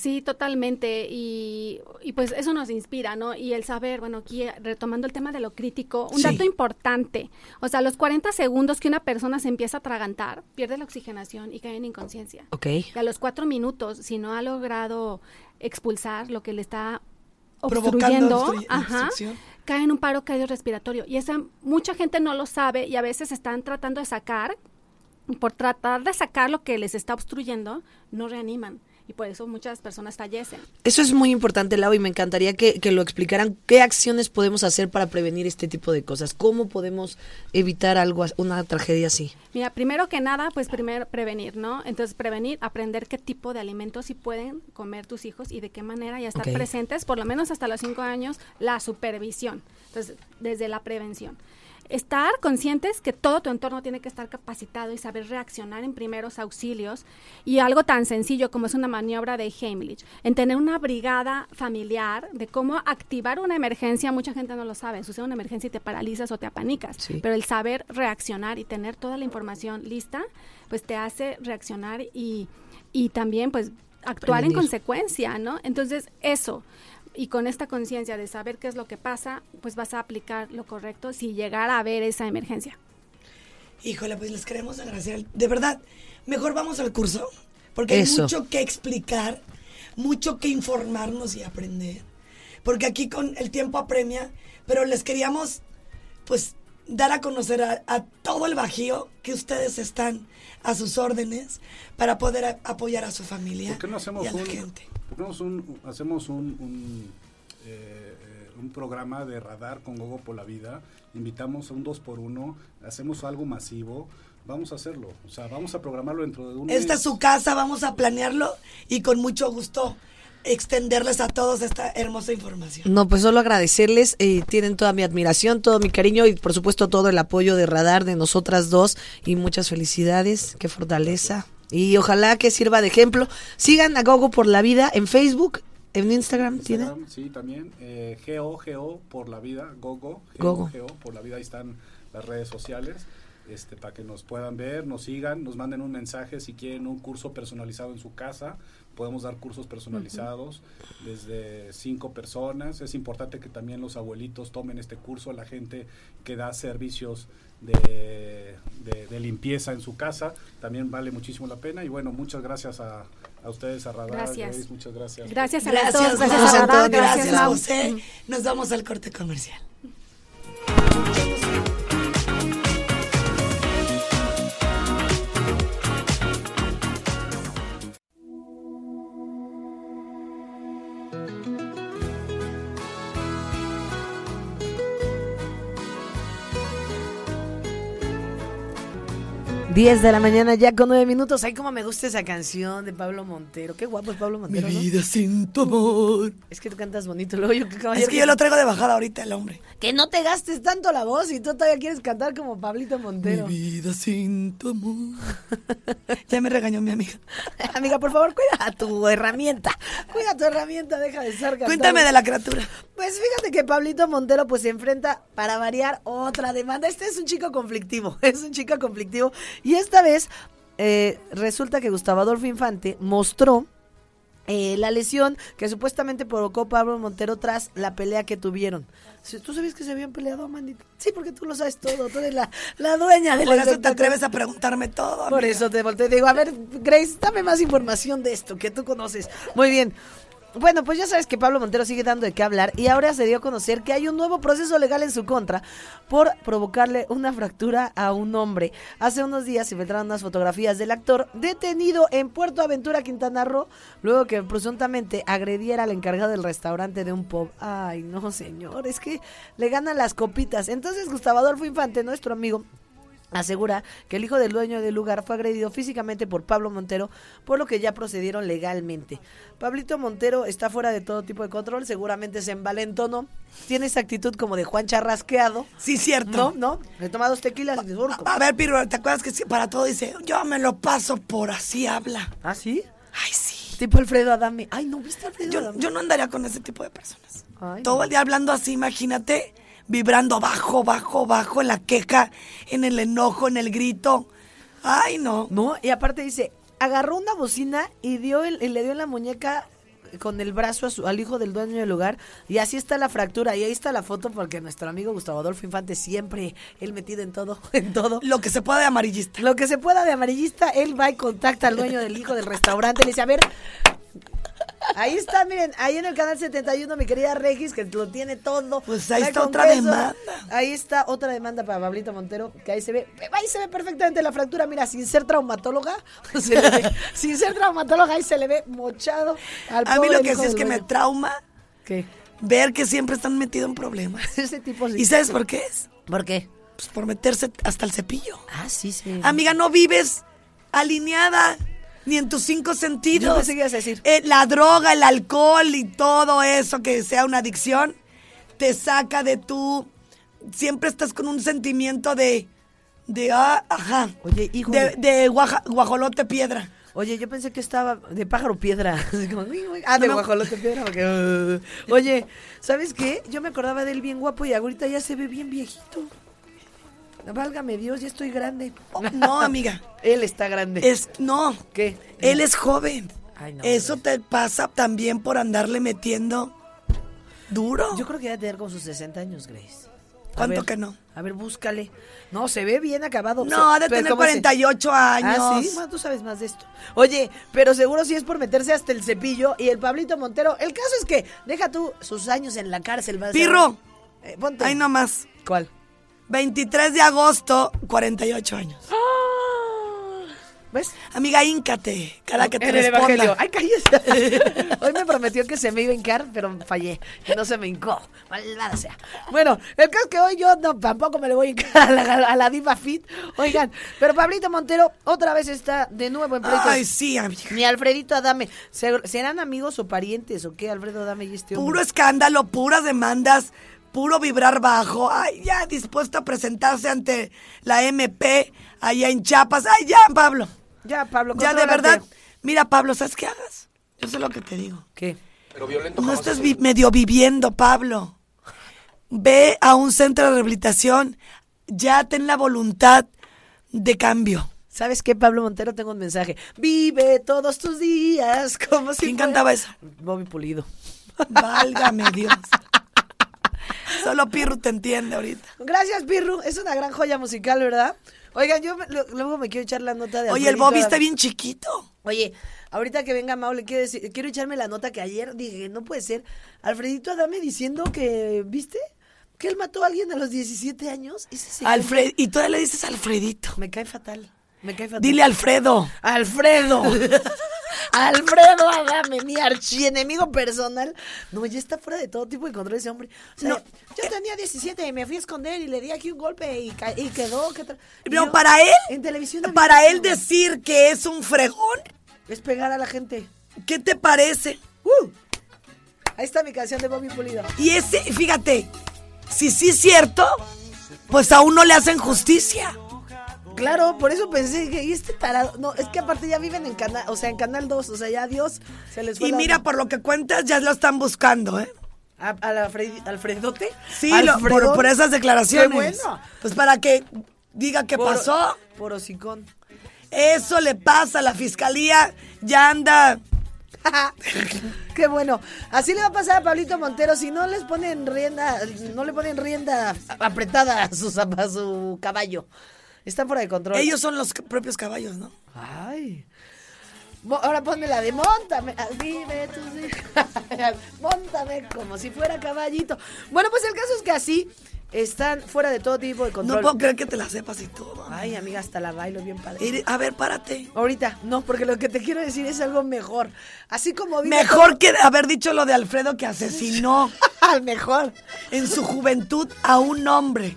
Sí, totalmente. Y, y pues eso nos inspira, ¿no? Y el saber, bueno, aquí eh, retomando el tema de lo crítico, un Sí. dato importante. O sea, los 40 segundos que una persona se empieza a atragantar, pierde la oxigenación y cae en inconsciencia. Ok. Y a los cuatro minutos, si no ha logrado expulsar lo que le está obstruyendo, obstru- ajá, cae en un paro cardiorrespiratorio. Y esa mucha gente no lo sabe y a veces están tratando de sacar, por tratar de sacar lo que les está obstruyendo, no reaniman. Y por eso muchas personas fallecen. Eso es muy importante, Lau, y me encantaría que, que lo explicaran. ¿Qué acciones podemos hacer para prevenir este tipo de cosas? ¿Cómo podemos evitar algo, una tragedia así? Mira, primero que nada, pues primero prevenir, ¿no? Entonces, prevenir, aprender qué tipo de alimentos sí pueden comer tus hijos y de qué manera y estar presentes, por lo menos hasta los cinco años, la supervisión. Entonces, desde la prevención. Estar conscientes que todo tu entorno tiene que estar capacitado y saber reaccionar en primeros auxilios y algo tan sencillo como es una maniobra de Heimlich, en tener una brigada familiar de cómo activar una emergencia, mucha gente no lo sabe, sucede una emergencia y te paralizas o te apanicas, Sí. pero el saber reaccionar y tener toda la información lista, pues te hace reaccionar y, y también pues actuar en consecuencia, ¿no? Entonces, eso. Y con esta conciencia de saber qué es lo que pasa, pues vas a aplicar lo correcto si llegara a haber esa emergencia. Híjole, pues les queremos agradecer. De verdad, mejor vamos al curso, porque hay mucho que explicar, mucho que informarnos y aprender. Porque aquí con el tiempo apremia, pero les queríamos, pues, dar a conocer a, a todo el bajío que ustedes están a sus órdenes para poder a- apoyar a su familia ¿Por qué no hacemos y a la un, gente. Un, hacemos un, un, eh, un programa de radar con Gogo por la Vida? Invitamos a un 2 por 1 hacemos algo masivo, vamos a hacerlo. O sea, vamos a programarlo dentro de un Esta es su casa, vamos a planearlo y con mucho gusto extenderles a todos esta hermosa información. No, pues solo agradecerles, eh, tienen toda mi admiración, todo mi cariño y por supuesto todo el apoyo de Radar de nosotras dos y muchas felicidades, qué fortaleza. Y ojalá que sirva de ejemplo. Sigan a Gogo por la vida en Facebook, en Instagram, ¿tiene? Instagram, sí, también. Eh, GO, GO por la vida, Gogo, Gogo. GO, GO por la vida, ahí están las redes sociales. Este, para que nos puedan ver, nos sigan, nos manden un mensaje si quieren un curso personalizado en su casa. Podemos dar cursos personalizados desde cinco personas. Es importante que también los abuelitos tomen este curso, la gente que da servicios de, de- de limpieza en su casa. También vale muchísimo la pena. Y bueno, muchas gracias a, a ustedes, a Radar. Gracias. Grace, muchas gracias. Gracias a las Gracias, a Radar, gracias, gracias. José. Nos vamos al corte comercial. 10 de la mañana ya con 9 minutos. Ay, cómo me gusta esa canción de Pablo Montero. Qué guapo es Pablo Mi Montero. ¿no? vida sin tu amor. Es que tú cantas bonito. Luego yo, Es que yo lo traigo de bajada ahorita el hombre. Que no te gastes tanto la voz y tú todavía quieres cantar como Pablito Montero. Mi vida sin tu amor. ya me regañó mi amiga. Amiga, por favor, cuida tu herramienta. Cuida tu herramienta, deja de estar cantando. Cuéntame de la criatura. Pues fíjate que Pablito Montero pues se enfrenta para variar otra demanda. Este es un chico conflictivo, es un chico conflictivo. Y esta vez eh, resulta que Gustavo Adolfo Infante mostró eh, la lesión que supuestamente provocó Pablo Montero tras la pelea que tuvieron. ¿Tú sabías que se habían peleado, manito? Sí, porque tú lo sabes todo, tú eres la, la dueña del Por eso te atreves a preguntarme todo. Por amiga. eso te volteé y digo, a ver, Grace, dame más información de esto que tú conoces. Muy bien. Bueno, pues ya sabes que Pablo Montero sigue dando de qué hablar y ahora se dio a conocer que hay un nuevo proceso legal en su contra por provocarle una fractura a un hombre. Hace unos días se filtraron unas fotografías del actor detenido en Puerto Aventura, Quintana Roo, luego que presuntamente agrediera al encargado del restaurante de un pub. Ay, no, señor, es que le ganan las copitas. Entonces Gustavo Adolfo Infante, nuestro amigo, asegura que el hijo del dueño del lugar fue agredido físicamente por Pablo Montero, por lo que ya procedieron legalmente. Pablito Montero está fuera de todo tipo de control, seguramente se envalentonó, tiene esa actitud como de Juan Charrasqueado. Sí, cierto. No, no, le toma dos tequilas y. A ver, Pirro, ¿te acuerdas que para todo dice, yo me lo paso por así habla? ¿Ah, sí? Ay, sí. Tipo Alfredo Adame. Ay, ¿no viste a Alfredo Yo, Adame? yo no andaría con ese tipo de personas. Ay, Todo el día hablando así, imagínate, vibrando bajo, bajo, bajo, en la queja, en el enojo, en el grito. Ay, no. No, y aparte dice, agarró una bocina y dio el, y le dio en la muñeca con el brazo a su- al hijo del dueño del lugar y así está la fractura y ahí está la foto porque nuestro amigo Gustavo Adolfo Infante siempre él metido en todo en todo Lo que se pueda de amarillista. lo que se pueda de amarillista él va y contacta al dueño del hijo del restaurante y le dice a ver Ahí está, miren, ahí en el canal 71, mi querida Regis, que lo tiene todo. Pues ahí está otra demanda. Ahí está otra demanda para Pablito Montero, que ahí se ve, ahí se ve perfectamente la fractura, mira, sin ser traumatóloga, se le ve- sin ser traumatóloga, ahí se le ve mochado al A mí lo que sí es que me trauma ¿Qué? ver que siempre están metidos en problemas. Ese tipo sí. ¿Y sabes por qué es? ¿Por qué? Pues por meterse hasta el cepillo. Ah, sí, sí. Amiga, no vives alineada ni en tus cinco sentidos. ibas a decir. Eh, la droga, el alcohol y todo eso que sea una adicción te saca de tu. Siempre estás con un sentimiento de. de. ah, ajá. Oye, hijo. De, de guaja- guajolote piedra. Oye, yo pensé que estaba de pájaro piedra. Así como, uy, uy. ah, de No guajolote piedra. porque, uh. Oye, ¿sabes qué? Yo me acordaba de él bien guapo y ahorita ya se ve bien viejito. Válgame Dios, ya estoy grande. No, amiga. Él está grande. Es. No. ¿Qué? Él es joven. Ay, no, Eso te pasa también por andarle metiendo duro. Yo creo que debe tener como sus 60 años, Grace. A ¿Cuánto ver, que no? A ver, búscale. No, se ve bien acabado. No, ha de tener ¿cómo se- 48 años. Ah, sí, tú sabes más de esto. Oye, pero seguro sí es por meterse hasta el cepillo y el Pablito Montero. El caso es que deja tú sus años en la cárcel. vas a. Eh, ponte. Ahí nomás. ¿Cuál? 23 de agosto, 48 años. ¿Ves? Amiga, híncate, cada que te En el Evangelio. responda. Ay, cállese. Hoy me prometió que se me iba a hincar, pero fallé. Que no se me hincó. Malvada sea. Bueno, el caso es que hoy yo no, tampoco me le voy a hincar a la, a la Diva Fit. Oigan, pero Pablito Montero otra vez está de nuevo en pleitos. Ay, sí, amiga. Ni Alfredito Adame. ¿Se- ¿Serán amigos o parientes o qué, Alfredo Adame y este hombre? Puro escándalo, puras demandas, puro vibrar bajo. Ay, ya dispuesto a presentarse ante la MP allá en Chiapas. Ay, ya, Pablo. Ya, Pablo, Ya, de verdad. Mira, Pablo, ¿sabes qué hagas? Yo sé lo que te digo. ¿Qué? No estés vi- medio viviendo, Pablo. Ve a un centro de rehabilitación. Ya ten la voluntad de cambio. ¿Sabes qué, Pablo Montero? Tengo un mensaje. Vive todos tus días como si ¿Quién fuera- cantaba eso? Bobby Pulido. Válgame Dios. Solo Pirru te entiende ahorita. Gracias, Pirru. Es una gran joya musical, ¿verdad? Oigan, yo me- lo- luego me quiero echar la nota de Oye, el Bobby está bien chiquito. Oye, ahorita que venga Mau, le quiero decir, quiero echarme la nota que ayer dije, no puede ser. Alfredito Adame diciendo que, ¿viste? Que él mató a alguien a los 17 años. Ese Alfred, y todavía le dices Alfredito. Me cae fatal. Me cae fatal. Dile Alfredo. Alfredo. Alfredo Adame, mi archienemigo personal. No, ya está fuera de todo tipo de control ese hombre. O sea, No. yo tenía 17 y me fui a esconder y le di aquí un golpe y, quedó. No, yo, para él, En televisión. para él decir que es un fregón, Es pegar a la gente. ¿qué te parece? ¡Uh! Ahí está mi canción de Bobby Pulido. Y ese, fíjate, si sí es cierto, pues aún no le hacen justicia. Claro, por eso pensé que y este tarado. No, es que aparte ya viven en canal, o sea, en canal 2, o sea, ya Dios se les fue. Y la mira, onda. por lo que cuentas, ya lo están buscando, ¿eh? ¿A, al Alfred- Alfredote? Sí, lo- por, ¿Alfredón? por esas declaraciones. Qué bueno. Pues para que diga qué Por- pasó. Por hocicón. Eso le pasa a la fiscalía. Ya anda. Qué bueno. Así le va a pasar a Pablito Montero si no les ponen rienda, no le ponen rienda apretada a su, a su caballo. Están fuera de control. Ellos son los propios caballos, ¿no? Ay. Ahora ponme la de montame, ah, vive tus hijas. montame como si fuera caballito. Bueno, pues el caso es que así están fuera de todo tipo de control. No puedo creer que te la sepas y todo. Ay, amiga, hasta la bailo bien padre. A ver, párate. Ahorita, no, porque lo que te quiero decir es algo mejor. Así como Mejor que haber dicho lo de Alfredo que asesinó al mejor. en su juventud a un hombre.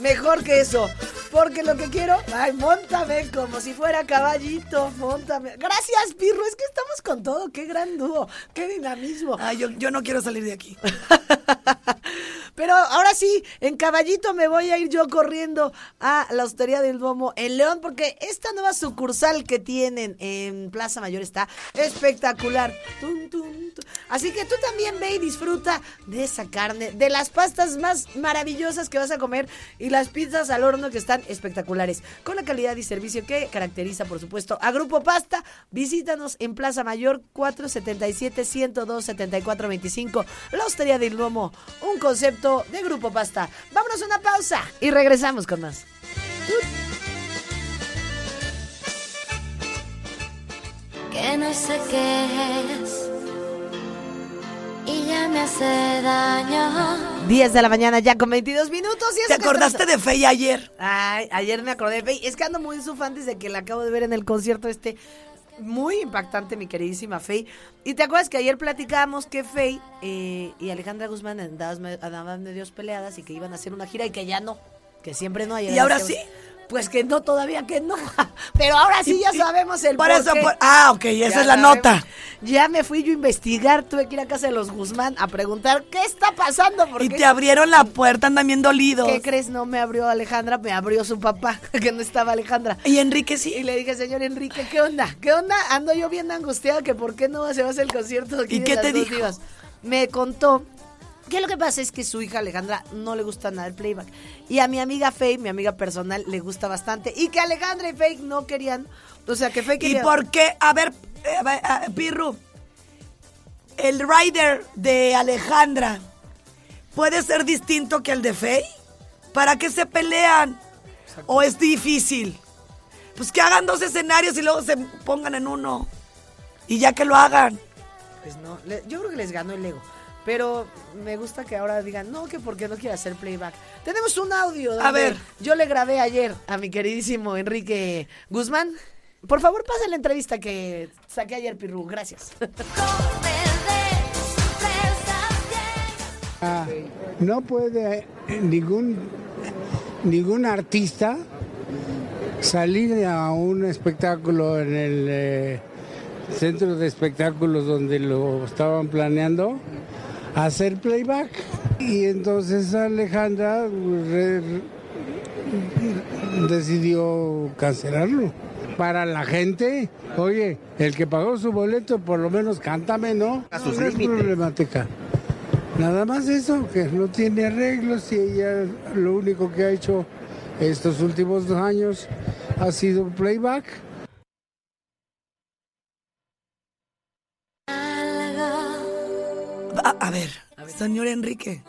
Mejor que eso. Porque lo que quiero, ay, montame como si fuera caballito, montame. Gracias, Pirro, es que estamos con todo. Qué gran dúo, qué dinamismo. Ay, yo, yo no quiero salir de aquí. Pero ahora sí, en caballito me voy a ir yo corriendo a la Hostería del Duomo en León, porque esta nueva sucursal que tienen en Plaza Mayor está espectacular. Así que tú también ve y disfruta de esa carne, de las pastas más maravillosas que vas a comer y las pizzas al horno que están espectaculares. Con la calidad y servicio que caracteriza, por supuesto, a Grupo Pasta, visítanos en Plaza Mayor 477-102-7425, la Hostería del Duomo, un concepto de Grupo Pasta. Vámonos a una pausa y regresamos con más. que no sé qué es y ya me hace daño. 10 de la mañana ya con 22 minutos. Y eso ¿Te acordaste de Fey ayer? Ay, ayer me acordé de Faye. Es que ando muy en su fan desde que la acabo de ver en el concierto este. Muy impactante, mi queridísima Faye. Y te acuerdas que ayer platicábamos que Faye eh, y Alejandra Guzmán andaban, andaban medios peleadas y que iban a hacer una gira y que ya no. Que siempre no. Ayer ¿Y ahora sí? Pues que no, todavía que no. Pero ahora sí ya sabemos el por por eso, qué. por- ah, ok, esa Ya es la sabemos. nota. Ya me fui yo a investigar, tuve que ir a casa de los Guzmán a preguntar qué está pasando. Y te abrieron la puerta, andan bien dolidos. ¿Qué crees? No me abrió Alejandra, me abrió su papá, que no estaba Alejandra. Y Enrique sí. Y le dije, señor Enrique, ¿qué onda? ¿Qué onda? Ando yo bien angustiada que por qué no se va a hacer el concierto aquí ¿Y de qué las te dijo? divas. Me contó que lo que pasa es que su hija Alejandra no le gusta nada el playback. Y a mi amiga Faye, mi amiga personal, le gusta bastante. Y que Alejandra y Faye no querían. O sea, que Faye ¿Y quería. por qué? A ver, eh, Pirru, el rider de Alejandra puede ser distinto que el de Fey. ¿Para qué se pelean? ¿O es difícil? Pues que hagan dos escenarios y luego se pongan en uno. Y ya que lo hagan. Pues no, yo creo que les ganó el ego. Pero me gusta que ahora digan, no, que porque no quiere hacer playback. Tenemos un audio. A ver. Yo le grabé ayer a mi queridísimo Enrique Guzmán. Por favor, pasa la entrevista que saqué ayer, Pirru. Gracias. Ah, no puede ningún ningún artista salir a un espectáculo en el eh, centro de espectáculos donde lo estaban planeando hacer playback. Y entonces Alejandra re- decidió cancelarlo. Para la gente oye el que pagó su boleto por lo menos cántame no A sus no es problemática. Nada más eso, que no tiene arreglos y ella lo único que ha hecho estos últimos dos años ha sido playback. A, a ver, señor Enrique,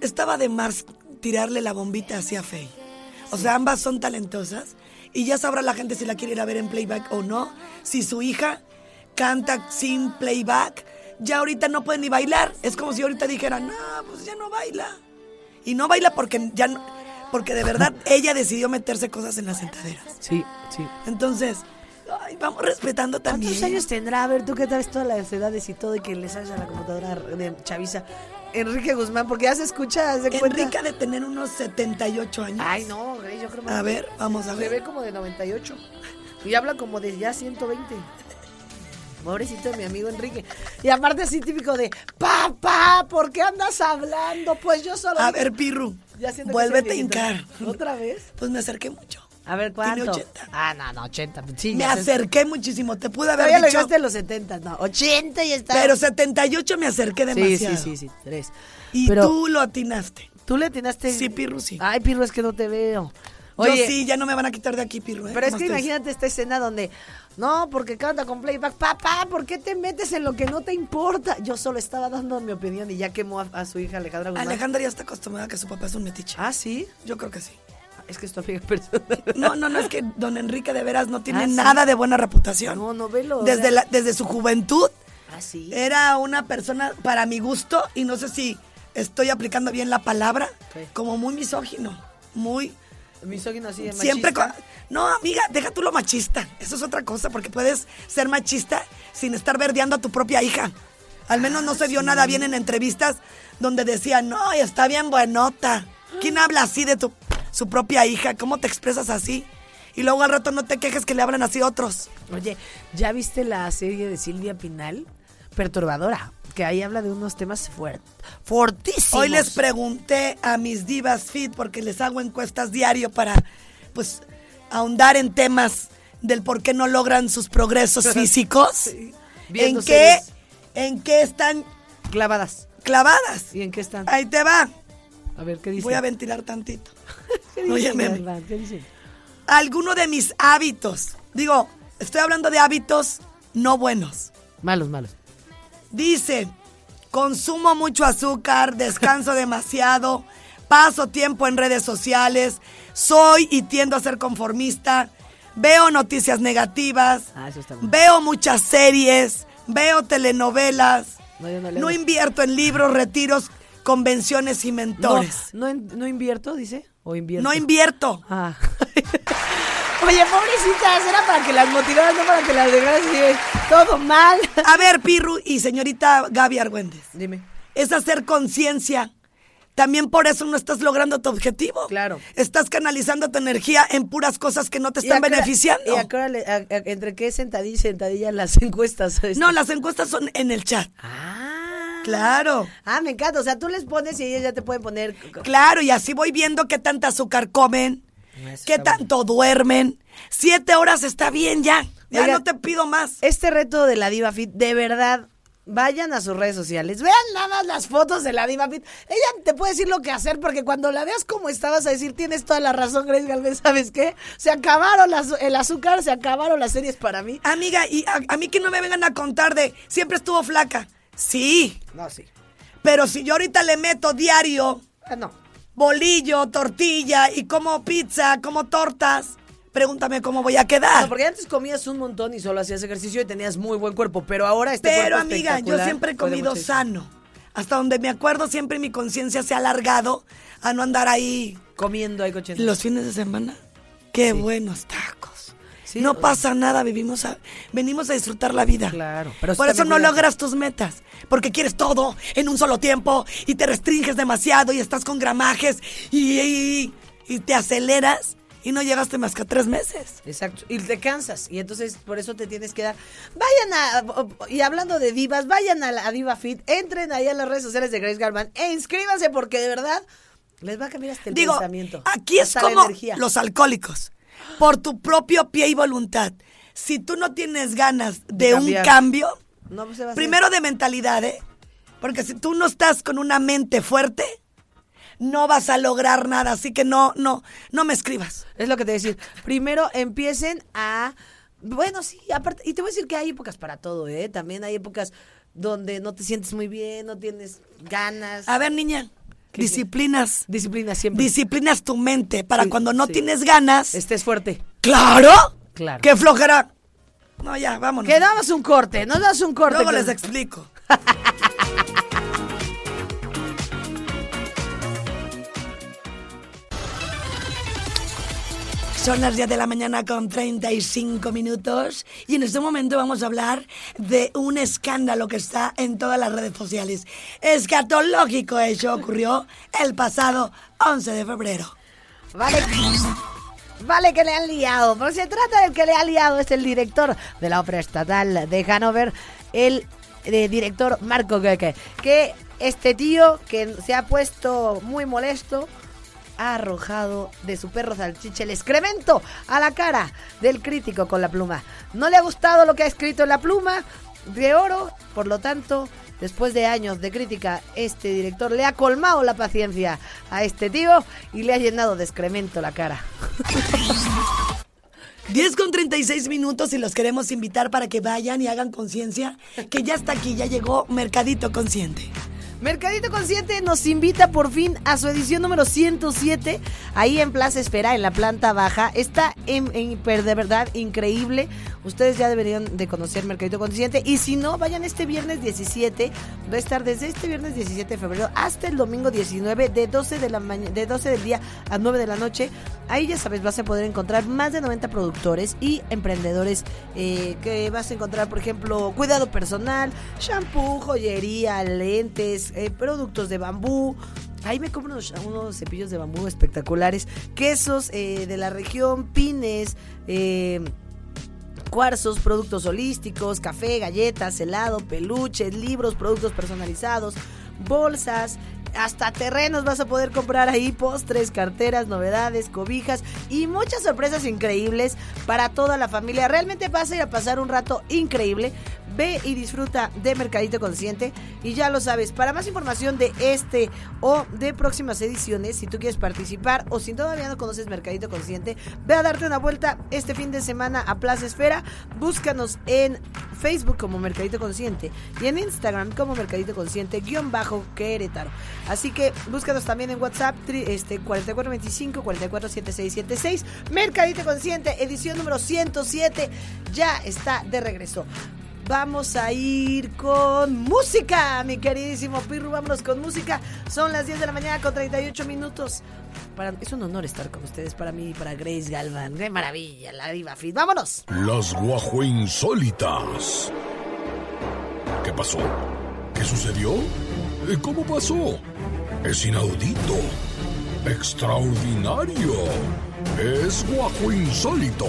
estaba de más tirarle la bombita hacia Fey. O sea, ambas son talentosas y ya sabrá la gente si la quiere ir a ver en playback o no. Si su hija canta sin playback, ya ahorita no puede ni bailar. Es como si ahorita dijeran, no, pues ya no baila. Y no baila porque ya no, porque de verdad ella decidió meterse cosas en las sentaderas. Sí, sí. Entonces, Ay, vamos respetando también. ¿Cuántos años tendrá? A ver, tú que sabes todas las edades y todo y que le sabes a la computadora de Chavisa. Enrique Guzmán, porque ya se escucha, ¿se cuenta? Enrique de tener unos 78 años. Ay, no, güey, yo creo más. A ver, vamos a Se ver. ve como de 98. Y habla como de ya 120. Pobrecito de mi amigo Enrique. Y aparte así típico de, papá, ¿por qué andas hablando? Pues yo solo... A ver, Pirru, que vuélvete a hincar. ¿Otra vez? Pues me acerqué mucho. A ver, Tiene ¿cuánto? 80. Ah, no, no, 80. Sí, Me acerqué muchísimo. Te pude haber Todavía dicho. los 70, no. 80 y está. Pero 78 me acerqué Sí, demasiado. sí, sí, sí, tres. Y Pero- tú lo atinaste. ¿Tú le atinaste? Sí, Pirru, sí. Ay, Pirru, es que no te veo. Yo Oye, sí, ya no me van a quitar de aquí, Pirru. ¿eh? Pero es ¿Cómo que imagínate esta escena donde, no, porque canta con playback, papá, ¿por qué te metes en lo que no te importa? Yo solo estaba dando mi opinión y ya quemó a, a su hija Alejandra Guzmán. Alejandra ya está acostumbrada a que su papá es un metiche. Ah, ¿sí? Yo creo que sí. Es que es tu amiga personal. No, no, no, es que don Enrique de veras no tiene Ah, ¿sí? nada de buena reputación. No, no velo. o Desde, sea. la- desde su juventud Ah, sí. era una persona, para mi gusto, y no sé si estoy aplicando bien la palabra, como muy misógino, muy... Misógino así de Siempre... machista. co- No, amiga, deja tú lo machista. Eso es otra cosa, porque puedes ser machista sin estar verdeando a tu propia hija. Al menos no se vio nada bien en entrevistas donde decían, no, está bien buenota. ¿Quién habla así de tu su propia hija? ¿Cómo te expresas así? Y luego al rato no te quejes que le hablan así otros. Oye, ¿ya viste la serie de Silvia Pinal? Perturbadora. Que ahí habla de unos temas fuert fortísimos. Hoy les pregunté a mis divas fit porque les hago encuestas diario para, pues, ahondar en temas del por qué no logran sus progresos físicos. ¿En Viendo qué, series. en qué están Clavadas. clavadas? ¿Y en qué están? Ahí te va. A ver, ¿qué dice? Voy a ventilar tantito. ¿Qué dice, Oye, meme. ¿Qué dice? Alguno de mis hábitos. Digo, estoy hablando de hábitos no buenos. Malos, malos. Dice, consumo mucho azúcar, descanso demasiado, paso tiempo en redes sociales, soy y tiendo a ser conformista, veo noticias negativas, Ah, eso está mal. veo muchas series, veo telenovelas, No, invierto en libros, retiros, convenciones y mentores. No, no, in- no invierto, dice. ¿O invierto? No invierto. Ah. Oye, pobrecitas, era para que las motivaras, no para que las dejaras todo mal. A ver, Pirru y señorita Gaby Argüendes. Dime. es hacer conciencia. También por eso no estás logrando tu objetivo. Claro. Estás canalizando tu energía en puras cosas que no te están ¿Y a qué hora- beneficiando. ¿Y a qué hora le- a- a- entre qué sentadilla y sentadilla las encuestas? No, las encuestas son en el chat. Ah. Claro. Ah, me encanta. O sea, tú les pones y ellas ya te pueden poner. Claro, y así voy viendo qué tanta azúcar comen, Eso qué tanto duermen. Siete horas está bien ya. Ya no te pido más. Este reto de la Diva Fit, de verdad, vayan a sus redes sociales. Vean nada más las fotos de la Diva Fit. Ella te puede decir lo que hacer porque cuando la veas como estabas a decir, tienes toda la razón, Grace Galvez, ¿sabes qué? Se acabaron las- el azúcar, se acabaron las series para mí. Amiga, y a, a mí que no me vengan a contar de siempre estuvo flaca. Sí, No, sí. pero si yo ahorita le meto diario Ah, no. bolillo, tortilla y como pizza, como tortas, pregúntame cómo voy a quedar. No, porque antes comías un montón y solo hacías ejercicio y tenías muy buen cuerpo, pero ahora este Pero cuerpo amiga, yo siempre he comido sano. Hasta donde me acuerdo, siempre mi conciencia se ha alargado a no andar ahí Comiendo ahí cochino. los fines de semana. Qué buenos tacos. Sí, no pasa nada, vivimos a- venimos a disfrutar la vida. Claro, pero Por eso no logras tus metas, porque quieres todo en un solo tiempo y te restringes demasiado y estás con gramajes y, y- y te aceleras y no llegaste más que a tres meses. Exacto. Y te cansas. Y entonces por eso te tienes que dar. Vayan a. Y hablando de divas, vayan a la a Diva Fit. Entren ahí a las redes sociales de Grace Garban e inscríbanse porque de verdad les va a cambiar hasta el Digo, pensamiento. aquí es la como los alcohólicos, por tu propio pie y voluntad. Si tú no tienes ganas de, un cambio, No, pues primero de mentalidad, ¿eh? Porque si tú no estás con una mente fuerte, no vas a lograr nada. Así que no, no, no me escribas. Es lo que te voy a decir. Primero empiecen a. Bueno, sí, aparte. Y te voy a decir que hay épocas para todo, ¿eh? También hay épocas donde no te sientes muy bien, no tienes ganas. A ver, niña, ¿Qué- disciplinas. Disciplina siempre. Disciplinas tu mente para Sí, cuando no sí. tienes ganas. Estés fuerte. ¡Claro! Claro. ¡Qué flojera! No, ya, vámonos. Que damos un corte, nos das un corte. Luego les explico. Son las 10 de la mañana con 35 minutos y en este momento vamos a hablar de un escándalo que está en todas las redes sociales. Escatológico hecho ocurrió el pasado 11 de febrero. Vale, vale que le han liado, pero se trata del que le ha liado es el director de la ópera estatal de Hanover, el eh, director Marco Goeke, que este tío que se ha puesto muy molesto ha arrojado de su perro salchicha el excremento a la cara del crítico con la pluma. No le ha gustado lo que ha escrito en la pluma de oro, por lo tanto, después de años de crítica, este director le ha colmado la paciencia a este tío y le ha llenado de excremento la cara. 10 con 36 minutos y los queremos invitar para que vayan y hagan conciencia que ya está aquí, ya llegó Mercadito Consciente. Mercadito Consciente nos invita por fin a su edición número 107, ahí en Plaza Esfera, en la planta baja. Está en, de verdad increíble. Ustedes ya deberían de conocer Mercadito Consciente. Y si no, vayan este viernes 17. Va a estar desde este viernes 17 de febrero hasta el domingo 19, de 12, de la de 12 del día a 9 de la noche. Ahí ya sabes, vas a poder encontrar más de 90 productores y emprendedores eh, que vas a encontrar, por ejemplo, cuidado personal, shampoo, joyería, lentes, eh, productos de bambú. Ahí me compro unos, cepillos de bambú espectaculares, quesos eh, de la región, pines, eh, cuarzos, productos holísticos, café, galletas, helado, peluches, libros, productos personalizados, bolsas, hasta terrenos vas a poder comprar ahí, postres, carteras, novedades, cobijas y muchas sorpresas increíbles para toda la familia. Realmente vas a ir a pasar un rato increíble. Ve y disfruta de Mercadito Consciente. Y ya lo sabes, para más información de este o de próximas ediciones, si tú quieres participar o si todavía no conoces Mercadito Consciente, ve a darte una vuelta este fin de semana a Plaza Esfera. Búscanos en Facebook como Mercadito Consciente y en Instagram como Mercadito Consciente guion bajo Querétaro. Así que búscanos también en WhatsApp este 4425 447676. Mercadito Consciente, edición número 107, ya está de regreso. Vamos a ir con música, mi queridísimo Pirru. Vámonos con música. Son las 10 de la mañana con 38 minutos. Para, es un honor estar con ustedes para mí y para Grace Galvan. ¡Qué maravilla! La diva fit. ¡Vámonos! Las guajuinsólitas. ¿Qué pasó? ¿Qué sucedió? Eh, ¿Cómo pasó? Es inaudito. Extraordinario. Es guajuinsólito.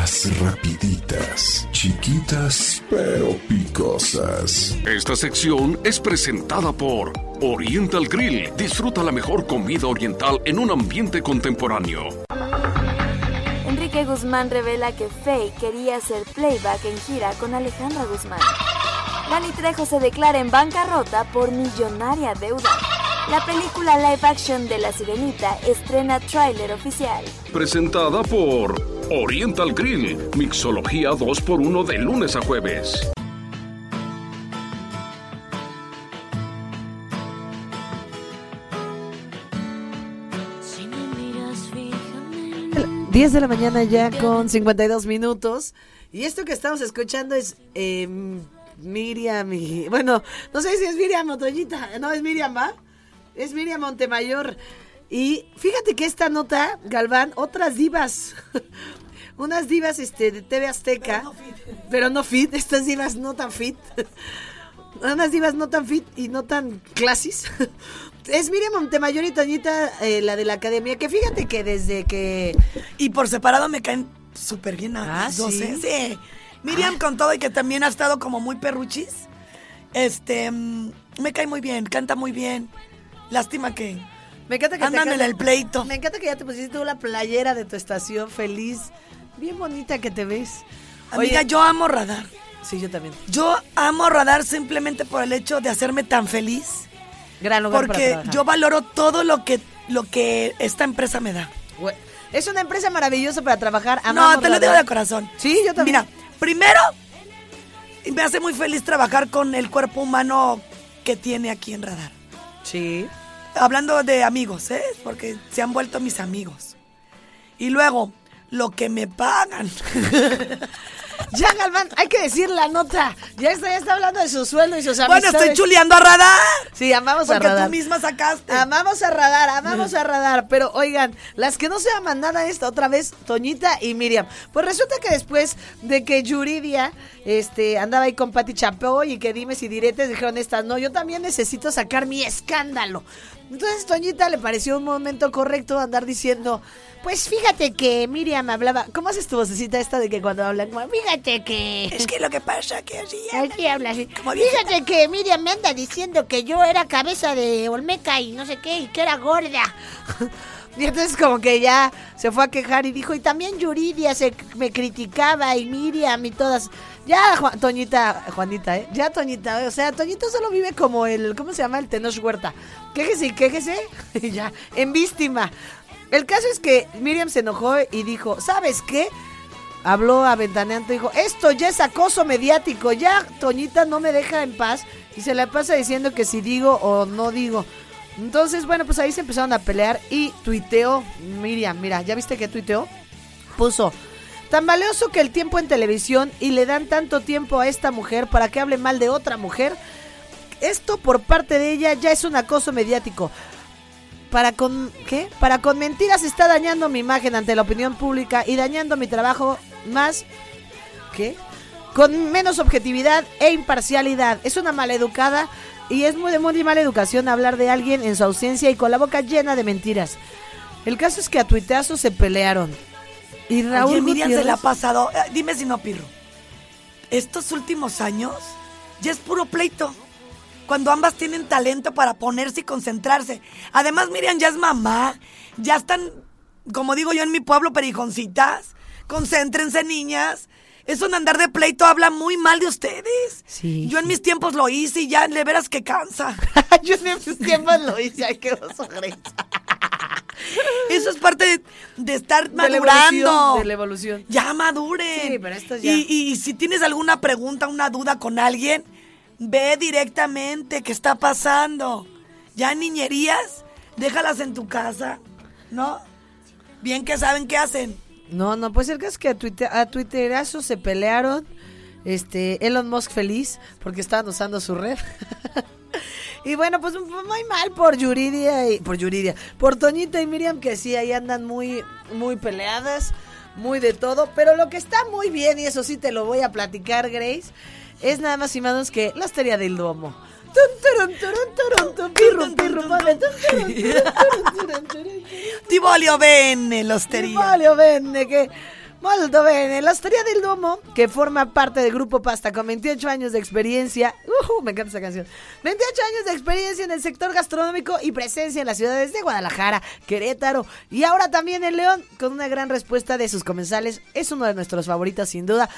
Las rapiditas, chiquitas pero picosas. Esta sección es presentada por Oriental Grill. Disfruta la mejor comida oriental en un ambiente contemporáneo. Enrique Guzmán revela que Faye quería hacer playback en gira con Alejandra Guzmán. Dani Trejo se declara en bancarrota por millonaria deuda. La película live action de La Sirenita estrena tráiler oficial. Presentada por Oriental Grill. Mixología 2x1 de lunes a jueves. Si me miras, fíjame. 10 de la mañana ya con 52 minutos. Y esto que estamos escuchando es eh, Miriam y... Bueno, no sé si es Miriam o Toñita. No, es Miriam, ¿va? Es Miriam Montemayor. Y fíjate que esta nota, Galván, otras divas. Unas divas este, de TV Azteca. Pero no fit. Estas divas no tan fit. Unas divas no tan fit y no tan clasis. Es Miriam Montemayor y Toñita, eh, la de la academia, que fíjate que desde que... Y por separado me caen súper bien a Ah, las dos, ¿sí? ¿eh? Sí. Miriam con todo y que también ha estado como muy perruchis. Este, mm, me cae muy bien, canta muy bien. Lástima que Me encanta que canta- el pleito. Me encanta que ya te pusiste tú la playera de tu estación feliz. Bien bonita que te ves. Amiga, Oye, yo amo Radar. Sí, yo también. Yo amo Radar simplemente por el hecho de hacerme tan feliz. Gran lugar Porque yo valoro todo lo que, lo que esta empresa me da. Es una empresa maravillosa para trabajar. no, Amamos te lo digo de corazón. Sí, yo también. Mira, primero, me hace muy feliz trabajar con el cuerpo humano que tiene aquí en Radar. Sí. Hablando de amigos, ¿eh? Porque se han vuelto mis amigos. Y luego, lo que me pagan. Ya, Galván, hay que decir la nota. Ya está, ya está hablando de su sueldo y sus Bueno, amistades. estoy chuleando a radar. Sí, amamos a Porque radar. tú misma sacaste. Amamos a radar, amamos a radar. Pero oigan, las que no se aman nada esta otra vez, Toñita y Miriam. Pues resulta que después de que Yuridia este, andaba ahí con Pati Chapoy y que dimes y diretes, dijeron estas, no, yo también necesito sacar mi escándalo. Entonces Toñita le pareció un momento correcto andar diciendo, pues fíjate que Miriam hablaba, ¿cómo haces tu vocecita esta de que cuando hablan, como, fíjate que... Es que lo que pasa que así. Así habla así. Como viejita. Fíjate que Miriam me anda diciendo que yo era cabeza de Olmeca y no sé qué, y que era gorda. Y entonces como que ya se fue a quejar y dijo, y también Yuridia se me criticaba y Miriam y todas. Ya, Juan- Toñita, Juanita, ¿eh? Ya, Toñita, o sea, Toñita solo vive como el, ¿cómo se llama? El Tenoch Huerta. Quéjese y quéjese, ya, en víctima. El caso es que Miriam se enojó y dijo, ¿sabes qué? habló a Ventaneando y dijo, esto ya es acoso mediático, ya Toñita no me deja en paz y se la pasa diciendo que si digo o no digo. Entonces, bueno, pues ahí se empezaron a pelear y tuiteó, Miriam, mira, ¿ya viste que tuiteó? Puso, tan valioso que el tiempo en televisión y le dan tanto tiempo a esta mujer para que hable mal de otra mujer. Esto por parte de ella ya es un acoso mediático. Para con ¿qué? Para con mentiras está dañando mi imagen ante la opinión pública y dañando mi trabajo más ¿qué? Con menos objetividad e imparcialidad. Es una maleducada y es muy de muy mala educación hablar de alguien en su ausencia y con la boca llena de mentiras. El caso es que a tuiteazos se pelearon. Y Raúl Oye, Miriam se la ha pasado. eh, Dime si no, Pirro. Estos últimos años ya es puro pleito. Cuando ambas tienen talento para ponerse y concentrarse. Además, Miriam ya es mamá. Ya están, como digo yo en mi pueblo, perijoncitas. Concéntrense, niñas. Eso en andar de pleito habla muy mal de ustedes. Sí. Yo en mis tiempos lo hice y ya de veras que cansa. Yo en mis tiempos lo hice, ay, qué oso. Eso es parte de, de estar De madurando. de la evolución. Ya maduren. Sí, pero esto ya- Y, y si tienes alguna pregunta, una duda con alguien, ve directamente qué está pasando. Ya niñerías, déjalas en tu casa, ¿no? Bien que saben qué hacen. No, no, pues el caso es que a, tuite a tuiterazos se pelearon. Este, Elon Musk feliz porque estaban usando su red. y bueno, pues muy mal por Yuridia y por Yuridia, por Toñita y Miriam que sí ahí andan muy muy peleadas, muy de todo, pero lo que está muy bien y eso sí te lo voy a platicar, Grace, es nada más y menos que la Hostería del Duomo. Tibolio bene, lostería. Tibolio bene, que molto bene. La Hostería del Duomo, que forma parte del Grupo Pasta con 28 años de experiencia. Uh, me encanta esa canción. 28 años de experiencia en el sector gastronómico y presencia en las ciudades de Guadalajara, Querétaro y ahora también en León, con una gran respuesta de sus comensales. Es uno de nuestros favoritos, sin duda.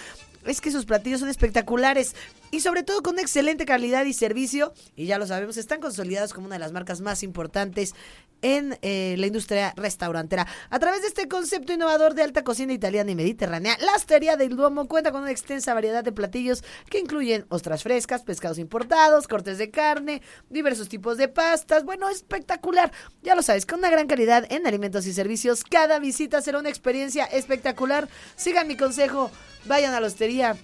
Es que sus platillos son espectaculares y sobre todo con excelente calidad y servicio. Y ya lo sabemos, están consolidados como una de las marcas más importantes en eh, la industria restaurantera. A través de este concepto innovador de alta cocina italiana y mediterránea, la Hostería del Duomo cuenta con una extensa variedad de platillos que incluyen ostras frescas, pescados importados, cortes de carne, diversos tipos de pastas. Bueno, espectacular. Ya lo sabes, con una gran calidad en alimentos y servicios. Cada visita será una experiencia espectacular. Sigan mi consejo, vayan a la Hostería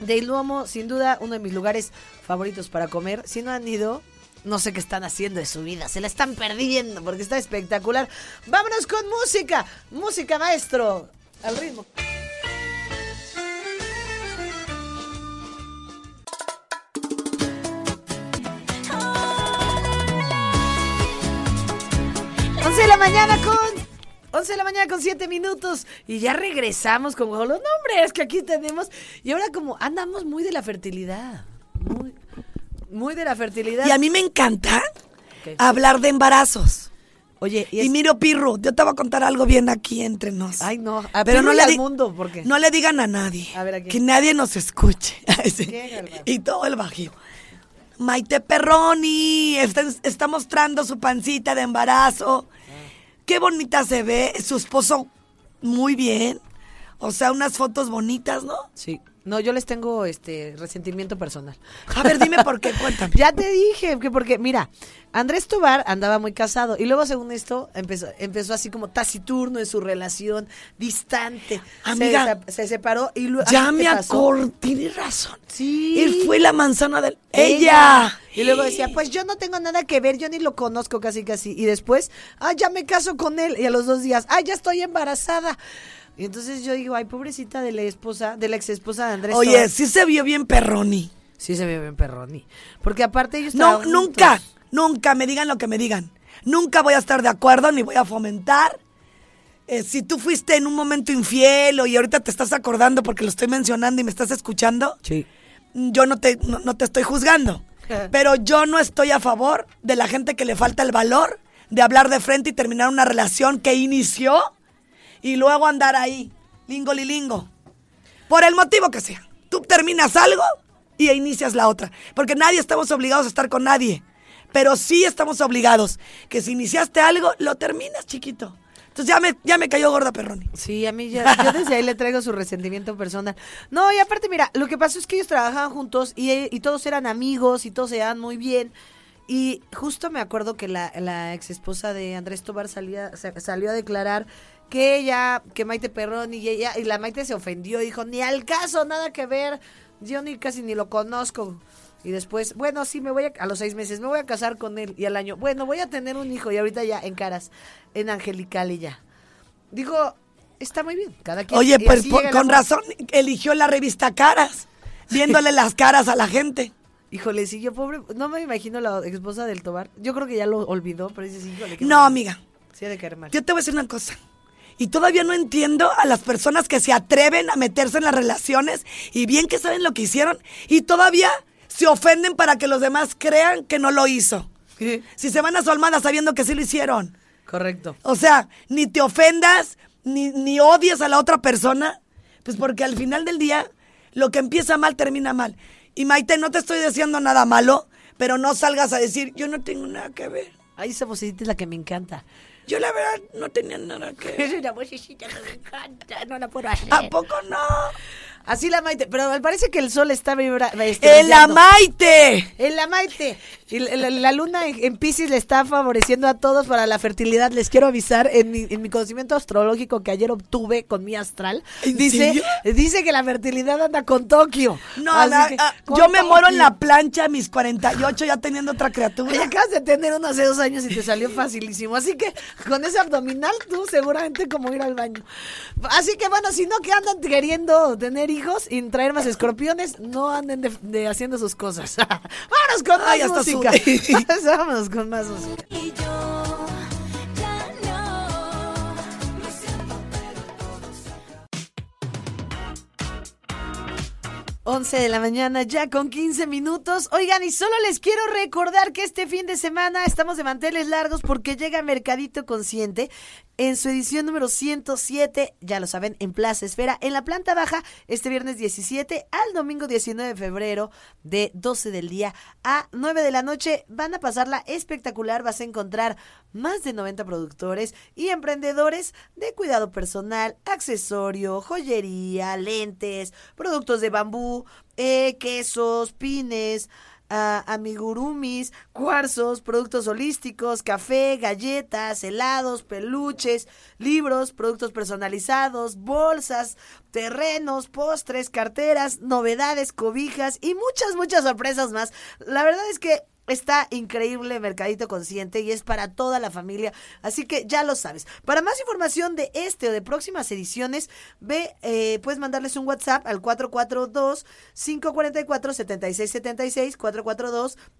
del Duomo, sin duda uno de mis lugares favoritos para comer. Si no han ido, no sé qué están haciendo de su vida, se la están perdiendo porque está espectacular. Vámonos con música, música maestro, al ritmo. De la mañana con 11 de la mañana con 7 minutos y ya regresamos con los nombres que aquí tenemos. Y ahora como andamos muy de la fertilidad. Muy, muy de la fertilidad. Y a mí me encanta hablar de embarazos. Oye, y, miro, Pirro, yo te voy a contar algo bien aquí entre nos. Ay, no. A Pero no le al mundo, ¿por qué? No le digan a nadie. A ver, ¿a? Que nadie nos escuche. Y todo el bajío. Maite Perroni está, está mostrando su pancita de embarazo. Qué bonita se ve. Su esposo muy bien. O sea, unas fotos bonitas, ¿no? Sí. No, yo les tengo este resentimiento personal. A ver, dime por qué, cuéntame. Ya te dije que porque, mira, Andrés Tobar andaba muy casado y luego según esto empezó, empezó así como taciturno en su relación, distante. Amiga, se, se separó y luego Ya ¿a ti te me acordé, tienes razón. Sí. Él fue la manzana del... ¡Ella! Y luego decía, pues yo no tengo nada que ver, yo ni lo conozco casi casi. Y después, ah, ya me caso con él. Y a los dos días, ah, ya estoy embarazada. Y entonces yo digo, ay, pobrecita de la esposa, de la ex esposa de Andrés. Oye, sí se vio bien perroni. Sí se ve bien perroni. Porque aparte ellos No, nunca, nunca, me digan lo que me digan. Nunca voy a estar de acuerdo ni voy a fomentar. Eh, si tú fuiste en un momento infiel o y ahorita te estás acordando porque lo estoy mencionando y me estás escuchando, Sí. yo no te, no, no te estoy juzgando. Pero yo no estoy a favor de la gente que le falta el valor de hablar de frente y terminar una relación que inició y luego andar ahí, lingo lilingo. Por el motivo que sea. Tú terminas algo y inicias la otra. Porque nadie estamos obligados a estar con nadie. Pero sí estamos obligados que si iniciaste algo, lo terminas, chiquito. Entonces ya me, ya me cayó gorda Perroni. Sí, a mí ya, yo desde ahí le traigo su resentimiento personal. No, y aparte, mira, lo que pasó es que ellos trabajaban juntos y, y todos eran amigos y todos se daban muy bien. Y justo me acuerdo que la, la ex esposa de Andrés Tobar salía, sa- salió a declarar que ella, que Maite Perroni y ella, y la Maite se ofendió, dijo, ni al caso, nada que ver, yo ni casi ni lo conozco. Y después, bueno, sí, me voy a, a los seis meses, me voy a casar con él. Y al año, bueno, voy a tener un hijo. Y ahorita ya en caras, en Angelical y ya. Digo, está muy bien, cada quien. Oye, pues por- con razón eligió la revista Caras, viéndole las caras a la gente. Híjole, sí, yo pobre, no me imagino la esposa del Tobar. Yo creo que ya lo olvidó, pero dices, híjole. No, mal. amiga. Sí, de caer mal. Yo te voy a decir una cosa. Y todavía no entiendo a las personas que se atreven a meterse en las relaciones y bien que saben lo que hicieron y todavía se ofenden para que los demás crean que no lo hizo. Si se van a su almada sabiendo que sí lo hicieron. Correcto. O sea, ni te ofendas, ni, ni odies a la otra persona, pues porque al final del día lo que empieza mal termina mal. Y Maite, no te estoy diciendo nada malo, pero no salgas a decir, yo no tengo nada que ver. Ay, esa vocecita es la que me encanta. Yo la verdad no tenía nada que. Es una vocecita que me encanta, no la puedo hacer. ¿A poco no? Así la Maite, pero me parece que el sol está vibra, este, ¡En la brillando. Maite! En la Maite. Y la, la- la luna en, en Pisces le está favoreciendo a todos para la fertilidad. Les quiero avisar en mi, en mi conocimiento astrológico que ayer obtuve con mi astral. ¿En Dice, serio? dice que la fertilidad anda con Tokio. No, que, ah, con yo me muero en Tokio. la plancha a mis 48 ya teniendo otra criatura. Ay, acabas de tener uno hace dos años y te salió facilísimo. Así que con ese abdominal tú seguramente como ir al baño. Así que bueno, si no que andan queriendo tener hijos y traer más escorpiones, no anden de, de haciendo sus cosas. Vámonos con más Ay, música. Vámonos con más música. 11 de la mañana ya con 15 minutos. Oigan, y solo les quiero recordar que este fin de semana estamos de manteles largos porque llega Mercadito Consciente en su edición número 107, ya lo saben, en Plaza Esfera, en la planta baja, este viernes 17 al domingo 19 de febrero de 12 del día a 9 de la noche. Van a pasarla espectacular, vas a encontrar más de 90 productores y emprendedores de cuidado personal, accesorio, joyería, lentes, productos de bambú, eh, quesos, pines, ah, amigurumis, cuarzos, productos holísticos, café, galletas, helados, peluches, libros, productos personalizados, bolsas, terrenos, postres, carteras, novedades, cobijas y muchas, muchas sorpresas más. La verdad es que Está increíble Mercadito Consciente y es para toda la familia, así que ya lo sabes. Para más información de este o de próximas ediciones, ve, eh, puedes mandarles un WhatsApp al 442-544-7676,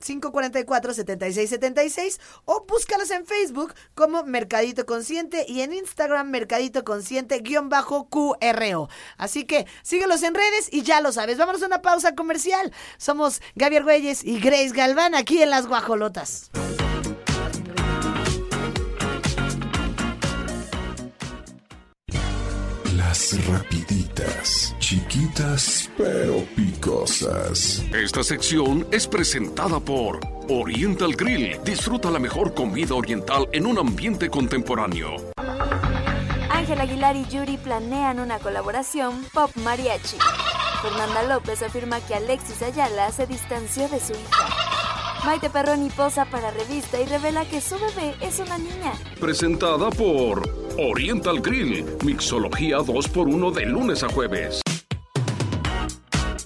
442-544-7676 o búscalos en Facebook como Mercadito Consciente y en Instagram Mercadito Consciente-QRO. Así que síguelos en redes y ya lo sabes. Vámonos a una pausa comercial. Somos Gaby Argüelles y Grace Galván aquí en Las Guajolotas. Las rapiditas, chiquitas pero picosas. Esta sección es presentada por Oriental Grill. Disfruta la mejor comida oriental en un ambiente contemporáneo. Ángel Aguilar y Yuri planean una colaboración pop mariachi. Fernanda López afirma que Alexis Ayala se distanció de su hija. Maite Perroni posa para revista y revela que su bebé es una niña. Presentada por Oriental Grill, Mixología 2x1 de lunes a jueves.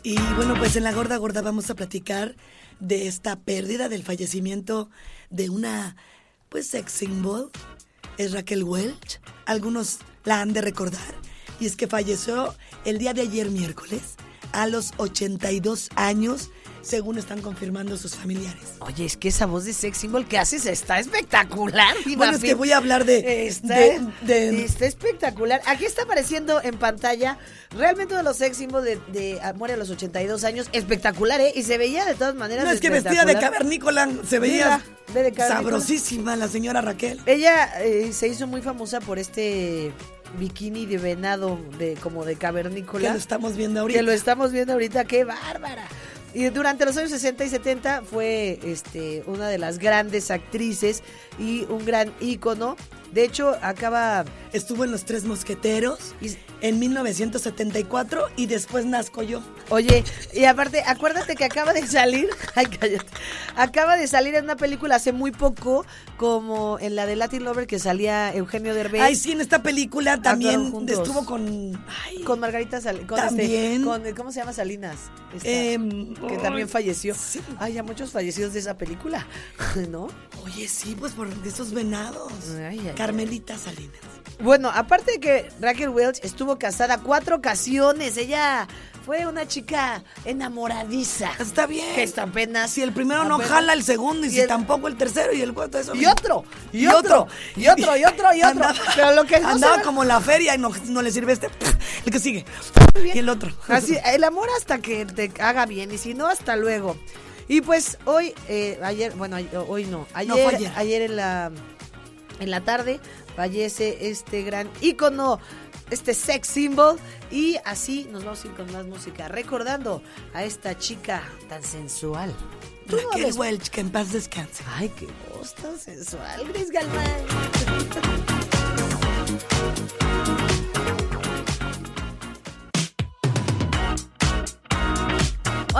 Y bueno, pues en la gorda gorda vamos a platicar de esta pérdida del fallecimiento de una pues sex symbol. Es Raquel Welch. Algunos la han de recordar. Y es que falleció el día de ayer miércoles a los 82 años, según están confirmando sus familiares. Oye, es que esa voz de sex symbol que haces está espectacular. Diva Bueno, es que voy a hablar de- Está, de- de- está espectacular. Aquí está apareciendo en pantalla realmente uno de los sex symbols de, de Amor a los 82 años. Espectacular, ¿eh? Y se veía de todas maneras No, es que vestida de cavernícola se veía Mira, de sabrosísima la señora Raquel. Ella eh, se hizo muy famosa por este bikini de venado de como de cavernícola. Que lo estamos viendo ahorita. Que lo estamos viendo ahorita, qué bárbara. Y durante los años 60 y 70 fue este, una de las grandes actrices y un gran ícono. De hecho, acaba... Estuvo en Los Tres Mosqueteros en 1974 y después nazco yo. Oye, y aparte, acuérdate que acaba de salir, ay, cállate, acaba de salir en una película hace muy poco, como en la de Latin Lover que salía Eugenio Derbez. Ay, sí, en esta película también Actuaron juntos. estuvo con... ay, Con Margarita Salinas. Con este, También. con, ¿Cómo se llama Salinas? Esta, Em, que también falleció. sí. Ay, ya muchos fallecidos de esa película, ¿no? Oye, sí, pues por de esos venados. Ay, ay, Carmelita Salinas. Bueno, aparte de que Raquel Welch estuvo casada cuatro ocasiones, ella fue una chica enamoradiza. Está bien. Que está apenas. Si el primero no jala el segundo y, Y si el- tampoco el tercero y el cuarto eso. Y otro, y otro, y otro, y otro, y otro. Andaba, Pero lo que no andaba como en la feria y no, no le sirve este, el que sigue. Y el otro. Así, el amor hasta que te haga bien y si no, hasta luego. Y pues hoy, eh, ayer, bueno, hoy no, ayer, fue ayer. en la en la tarde fallece este gran ícono, este sex symbol y así nos vamos a ir con más música, recordando a esta chica tan sensual. No Raquel Welch, que en paz descanse. Ay, qué voz tan sensual, Gris Galván.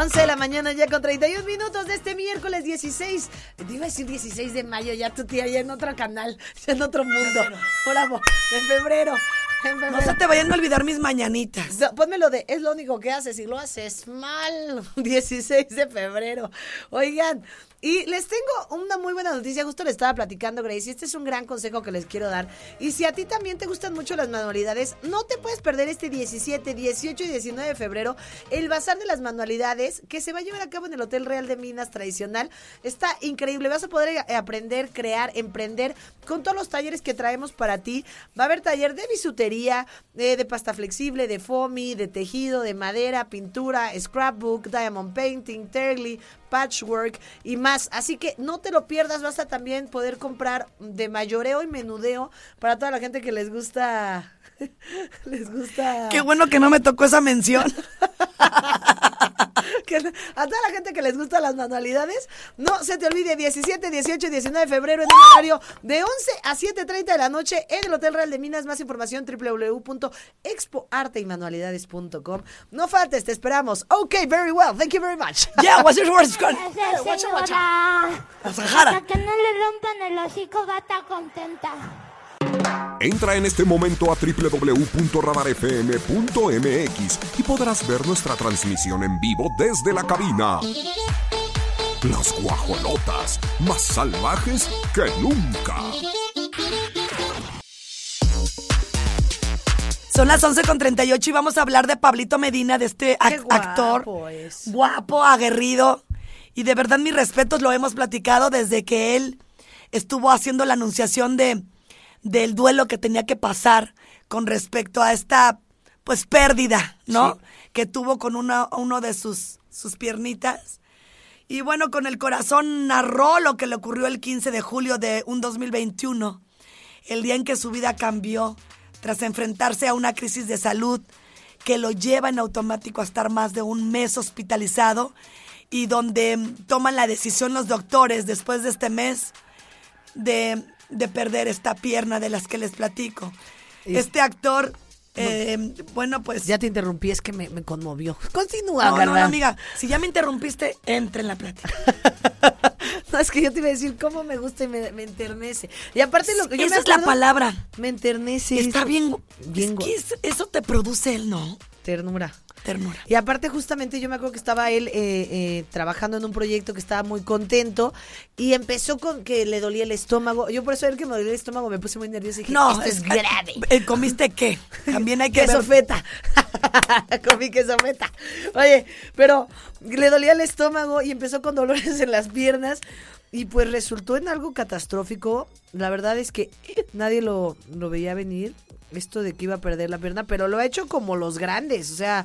11 de la mañana ya con 31 minutos de este miércoles 16. Te iba a decir 16 de mayo, ya tu tía, ya en otro canal, ya en otro mundo. Bravo, en febrero. En febrero. No se te vayan a olvidar mis mañanitas. No, Pónmelo de, es lo único que haces y lo haces mal. 16 de febrero. Oigan, y les tengo una muy buena noticia. Justo le estaba platicando, Grace. Y este es un gran consejo que les quiero dar. Y si a ti también te gustan mucho las manualidades, no te puedes perder este 17, 18 y 19 de febrero el Bazar de las Manualidades que se va a llevar a cabo en el Hotel Real de Minas tradicional. Está increíble. Vas a poder eh, aprender, crear, emprender con todos los talleres que traemos para ti. Va a haber taller de bisutería, eh, de pasta flexible, de foamy, de tejido, de madera, pintura, scrapbook, diamond painting, terly, patchwork y más. Así que no te lo pierdas, vas a también poder comprar de mayoreo y menudeo para toda la gente que les gusta. les gusta. Qué bueno que no me tocó esa mención. que a toda la gente que les gustan las manualidades, no se te olvide 17, 18 y 19 de febrero en el horario de 11 a 7.30 de la noche en el Hotel Real de Minas. Más información www.expoarteymanualidades.com. No faltes, te esperamos. Ok, very well. Thank you very much. Yeah, what's your words, señora, hasta que no le rompan el hocico va a estar contenta. Entra en este momento a www.radarfm.mx y podrás ver nuestra transmisión en vivo desde la cabina. Las guajolotas, más salvajes que nunca. Son las 11 con 38 y vamos a hablar de Pablito Medina, de este ac- Qué guapo actor es. guapo, aguerrido. Y de verdad mis respetos, lo hemos platicado desde que él estuvo haciendo la anunciación de, del duelo que tenía que pasar con respecto a esta pues pérdida, ¿no? Que tuvo con una, uno de sus, sus piernitas. Y bueno, con el corazón narró lo que le ocurrió el 15 de julio de un 2021, el día en que su vida cambió tras enfrentarse a una crisis de salud que lo lleva en automático a estar más de un mes hospitalizado y donde toman la decisión los doctores después de este mes de, de perder esta pierna de las que les platico. Este actor Eh, bueno, pues. Ya te interrumpí, es que me, me conmovió. Continúa, No, no, no, amiga. Si ya me interrumpiste, entre en la plática. No, es que yo te iba a decir cómo me gusta y me, me enternece. Y aparte lo que yo Esa me es la acuerdo- palabra. Me enternece. Está eso. bien. bien es que es- eso te produce él, ¿no? Ternura. Ternura. Y aparte justamente yo me acuerdo que estaba él eh, eh, trabajando en un proyecto que estaba muy contento y empezó con que le dolía el estómago. Yo por eso ver que me dolía el estómago me puse muy nerviosa y dije, No, esto es, es- grave. eh, ¿Comiste qué? También hay que queso ver- feta. Comí queso feta. Oye, pero le dolía el estómago y empezó con dolores en las piernas y pues resultó en algo catastrófico. La verdad es que nadie lo, lo veía venir, esto de que iba a perder la pierna, pero lo ha hecho como los grandes, o sea,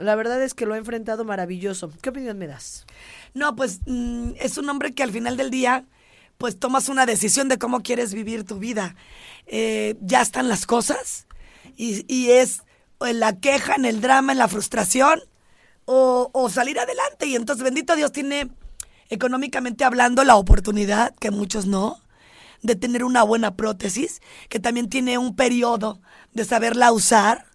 la verdad es que lo ha enfrentado maravilloso. ¿Qué opinión me das? No, pues mm, es un hombre que al final del día, pues tomas una decisión de cómo quieres vivir tu vida. Eh, ya están las cosas y, es en la queja, en el drama, en la frustración o, o salir adelante. Y entonces, bendito Dios, tiene económicamente hablando la oportunidad, que muchos no, de tener una buena prótesis, que también tiene un periodo de saberla usar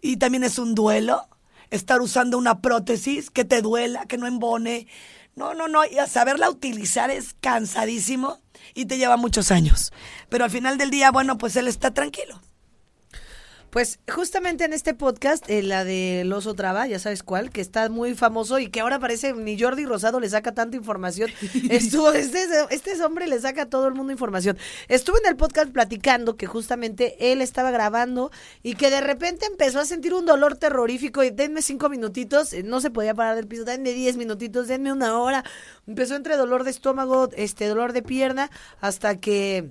y también es un duelo estar usando una prótesis que te duela, que no embone. No, no, no, y a saberla utilizar es cansadísimo y te lleva muchos años. Pero al final del día, bueno, pues él está tranquilo. Pues justamente en este podcast, eh, la del oso traba, ya sabes cuál, que está muy famoso y que ahora parece ni Jordi Rosado le saca tanta información. Estuvo, este, este hombre le saca a todo el mundo información. Estuve en el podcast platicando que justamente él estaba grabando y que de repente empezó a sentir un dolor terrorífico y denme cinco minutitos, eh, no se podía parar del piso, denme diez minutitos, denme una hora. Empezó entre dolor de estómago, este dolor de pierna, hasta que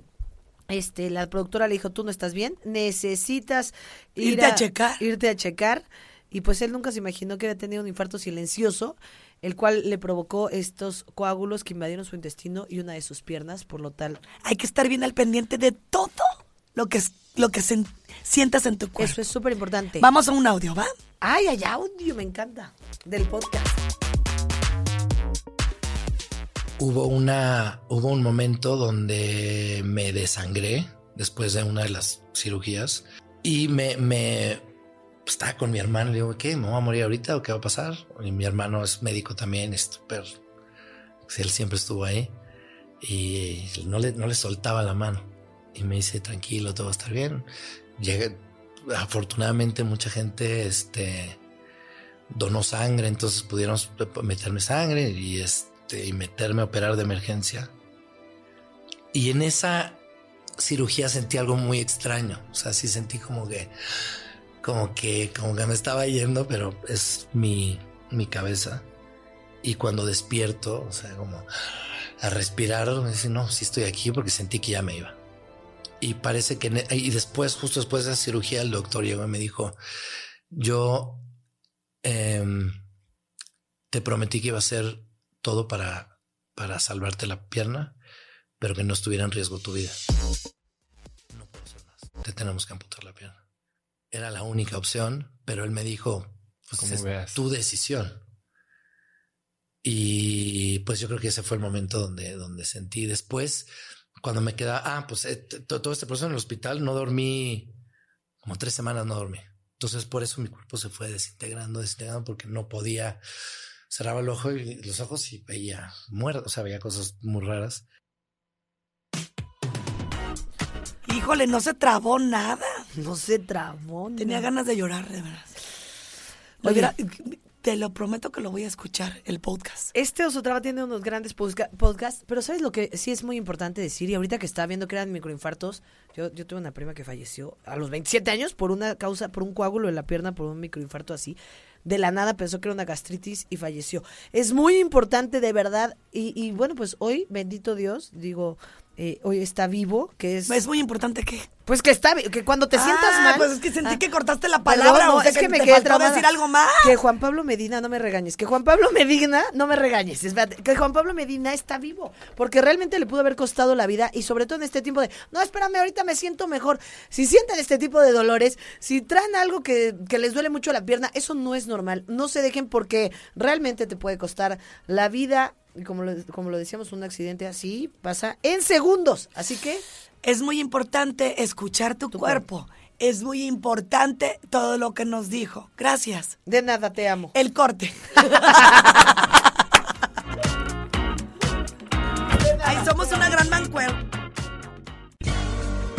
este, la productora le dijo, tú no estás bien, necesitas ir Irte a checar. Irte a checar. Y pues él nunca se imaginó que había tenido un infarto silencioso, el cual le provocó estos coágulos que invadieron su intestino y una de sus piernas, por lo tal. Hay que estar bien al pendiente de todo lo que, es- lo que sientas en tu cuerpo. Eso es súper importante. Vamos a un audio, ¿va? Ay, ay, audio, me encanta. Del podcast. Hubo una, hubo un momento donde me desangré después de una de las cirugías y me, me pues, estaba con mi hermano. Le digo, ¿qué? ¿Me voy a morir ahorita o qué va a pasar? Y mi hermano es médico también, es súper. pues, Él siempre estuvo ahí y no le, no le soltaba la mano. Y me dice, tranquilo, todo va a estar bien. Llegué, afortunadamente, mucha gente, este, donó sangre, entonces pudieron meterme sangre y este y meterme a operar de emergencia. Y en esa cirugía sentí algo muy extraño, o sea, sí sentí como que como que como que me estaba yendo, pero es mi mi cabeza. Y cuando despierto, o sea, como a respirar, me dice, "No, sí estoy aquí porque sentí que ya me iba." Y parece que e, y después justo después de esa cirugía el doctor llegó y me dijo, "Yo em, te prometí que iba a hacer todo para, para salvarte la pierna, pero que no estuviera en riesgo tu vida. No puedo hacer más. Te tenemos que amputar la pierna. Era la única opción, pero él me dijo, pues Como es veas. tu decisión. Y pues yo creo que ese fue el momento donde, donde sentí después, cuando me quedaba, ah, pues eh, todo este proceso en el hospital no dormí, como tres semanas no dormí. Entonces por eso mi cuerpo se fue desintegrando, desintegrando, porque no podía, cerraba el ojo y los ojos y veía muerto, o sea, veía cosas muy raras. Híjole, no se trabó nada. No se trabó. Tenía ganas de llorar, de verdad. Oye. Oye, te lo prometo que lo voy a escuchar, el podcast. Este Osotrava tiene unos grandes podcasts, pero ¿sabes lo que sí es muy importante decir? Y ahorita que estaba viendo que eran microinfartos, yo, yo tuve una prima que falleció a los 27 años por una causa, por un coágulo en la pierna, por un microinfarto así. De la nada pensó que era una gastritis y falleció. Es muy importante, de verdad. Y, y bueno, pues hoy, bendito Dios, digo, eh, hoy está vivo, que es... Es muy importante que... Pues que está, que cuando te sientas Ah, mal... Pues es que sentí Ah. que cortaste la Perdón, palabra. no, o sea, es que, me te quedé faltó decir algo más. Que Juan Pablo Medina, no me regañes, que Juan Pablo Medina, no me regañes, espérate, que Juan Pablo Medina está vivo, porque realmente le pudo haber costado la vida y sobre todo en este tiempo de, no, espérame, ahorita me siento mejor. Si sienten este tipo de dolores, si traen algo que, que les duele mucho la pierna, eso no es normal, no se dejen porque realmente te puede costar la vida. Y como lo, como lo decíamos, un accidente así pasa en segundos. Así que Es muy importante escuchar tu, cuerpo. Es muy importante todo lo que nos dijo. Gracias. De nada, te amo. El corte. Ay, somos una gran mancuerna.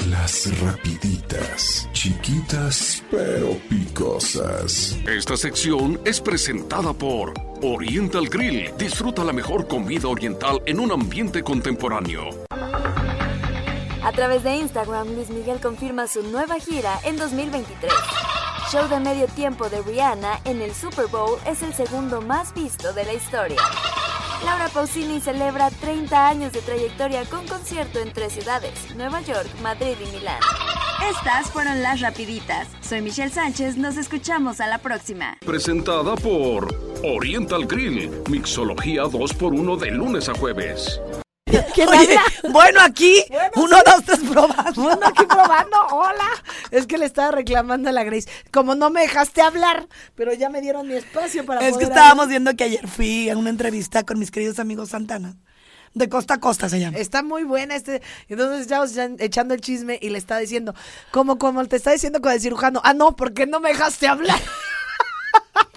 Las rapiditas, chiquitas pero picosas. Esta sección es presentada por Oriental Grill. Disfruta la mejor comida oriental en un ambiente contemporáneo. A través de Instagram, Luis Miguel confirma su nueva gira en 2023. Show de medio tiempo de Rihanna en el Super Bowl es el segundo más visto de la historia. Laura Pausini celebra 30 años de trayectoria con concierto en tres ciudades, Nueva York, Madrid y Milán. Estas fueron las rapiditas. Soy Michelle Sánchez, nos escuchamos a la próxima. Presentada por Oriental Grill. Mixología 2x1 de lunes a jueves. Oye, bueno, aquí, uno, dos, tres, probando. Aquí probando, hola. Es que le estaba reclamando a la Grace. Como no me dejaste hablar, pero ya me dieron mi espacio para Es que estábamos viendo que ayer fui a una entrevista con mis queridos amigos Santana. De costa a costa se llama. Está muy buena este. Entonces ya echando el chisme y le estaba diciendo, como como te está diciendo con el cirujano, ah, no, porque no me dejaste hablar.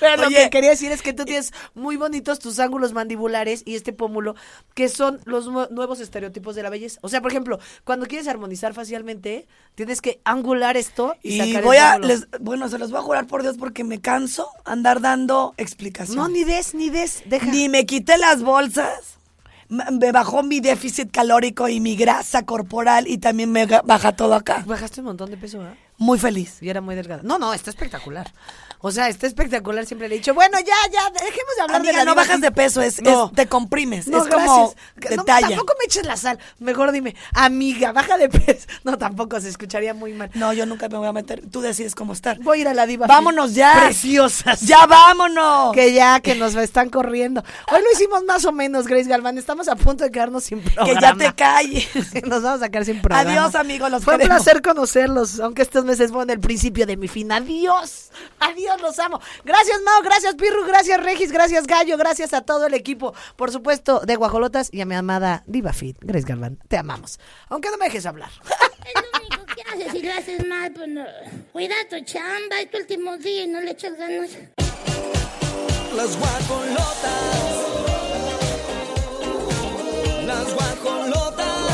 Pero lo que quería decir es que tú tienes muy bonitos tus ángulos mandibulares y este pómulo, que son los nue- nuevos estereotipos de la belleza. O sea, por ejemplo, cuando quieres armonizar facialmente, tienes que angular esto y, Y sacar voy el a, les, bueno, se los voy a jurar por Dios porque me canso andar dando explicaciones. No, ni des, ni des, deja. Ni me quité las bolsas. Me bajó mi déficit calórico y mi grasa corporal y también me baja todo acá. Bajaste un montón de peso, ¿verdad? Muy feliz. Y era muy delgada. No, no, está espectacular. O sea, está espectacular. Siempre le he dicho, bueno, ya, ya, dejemos de hablar Amiga, de la no bajas de peso, es, No. es- te comprimes. No, es como de No, talla. Tampoco me eches la sal. Mejor dime, amiga, baja de peso. No, tampoco se escucharía muy mal. No, yo nunca me voy a meter. Tú decides cómo estar. Voy a ir a la diva. Vámonos ya. Preciosas. Ya vámonos. Que ya, que nos están corriendo. Hoy lo hicimos más o menos, Grace Galván. Estamos a punto de quedarnos sin programa. Que ya te calles. Nos vamos a quedar sin programa. Adiós, amigos, los Fue un queremos. placer conocerlos, aunque estos meses fueron el principio de mi fin. Adiós. Adiós, los amo. Gracias, Mao. Gracias, Pirru. Gracias, Regis. Gracias, Gallo. Gracias a todo el equipo. Por supuesto, de Guajolotas y a mi amada Diva Fit, Grace Galván. Te amamos. Aunque no me dejes hablar. Es lo único que haces si lo haces mal, pues no. Cuida tu chamba, es tu último día y no le echas ganas. Las guajolotas. Las guajolotas.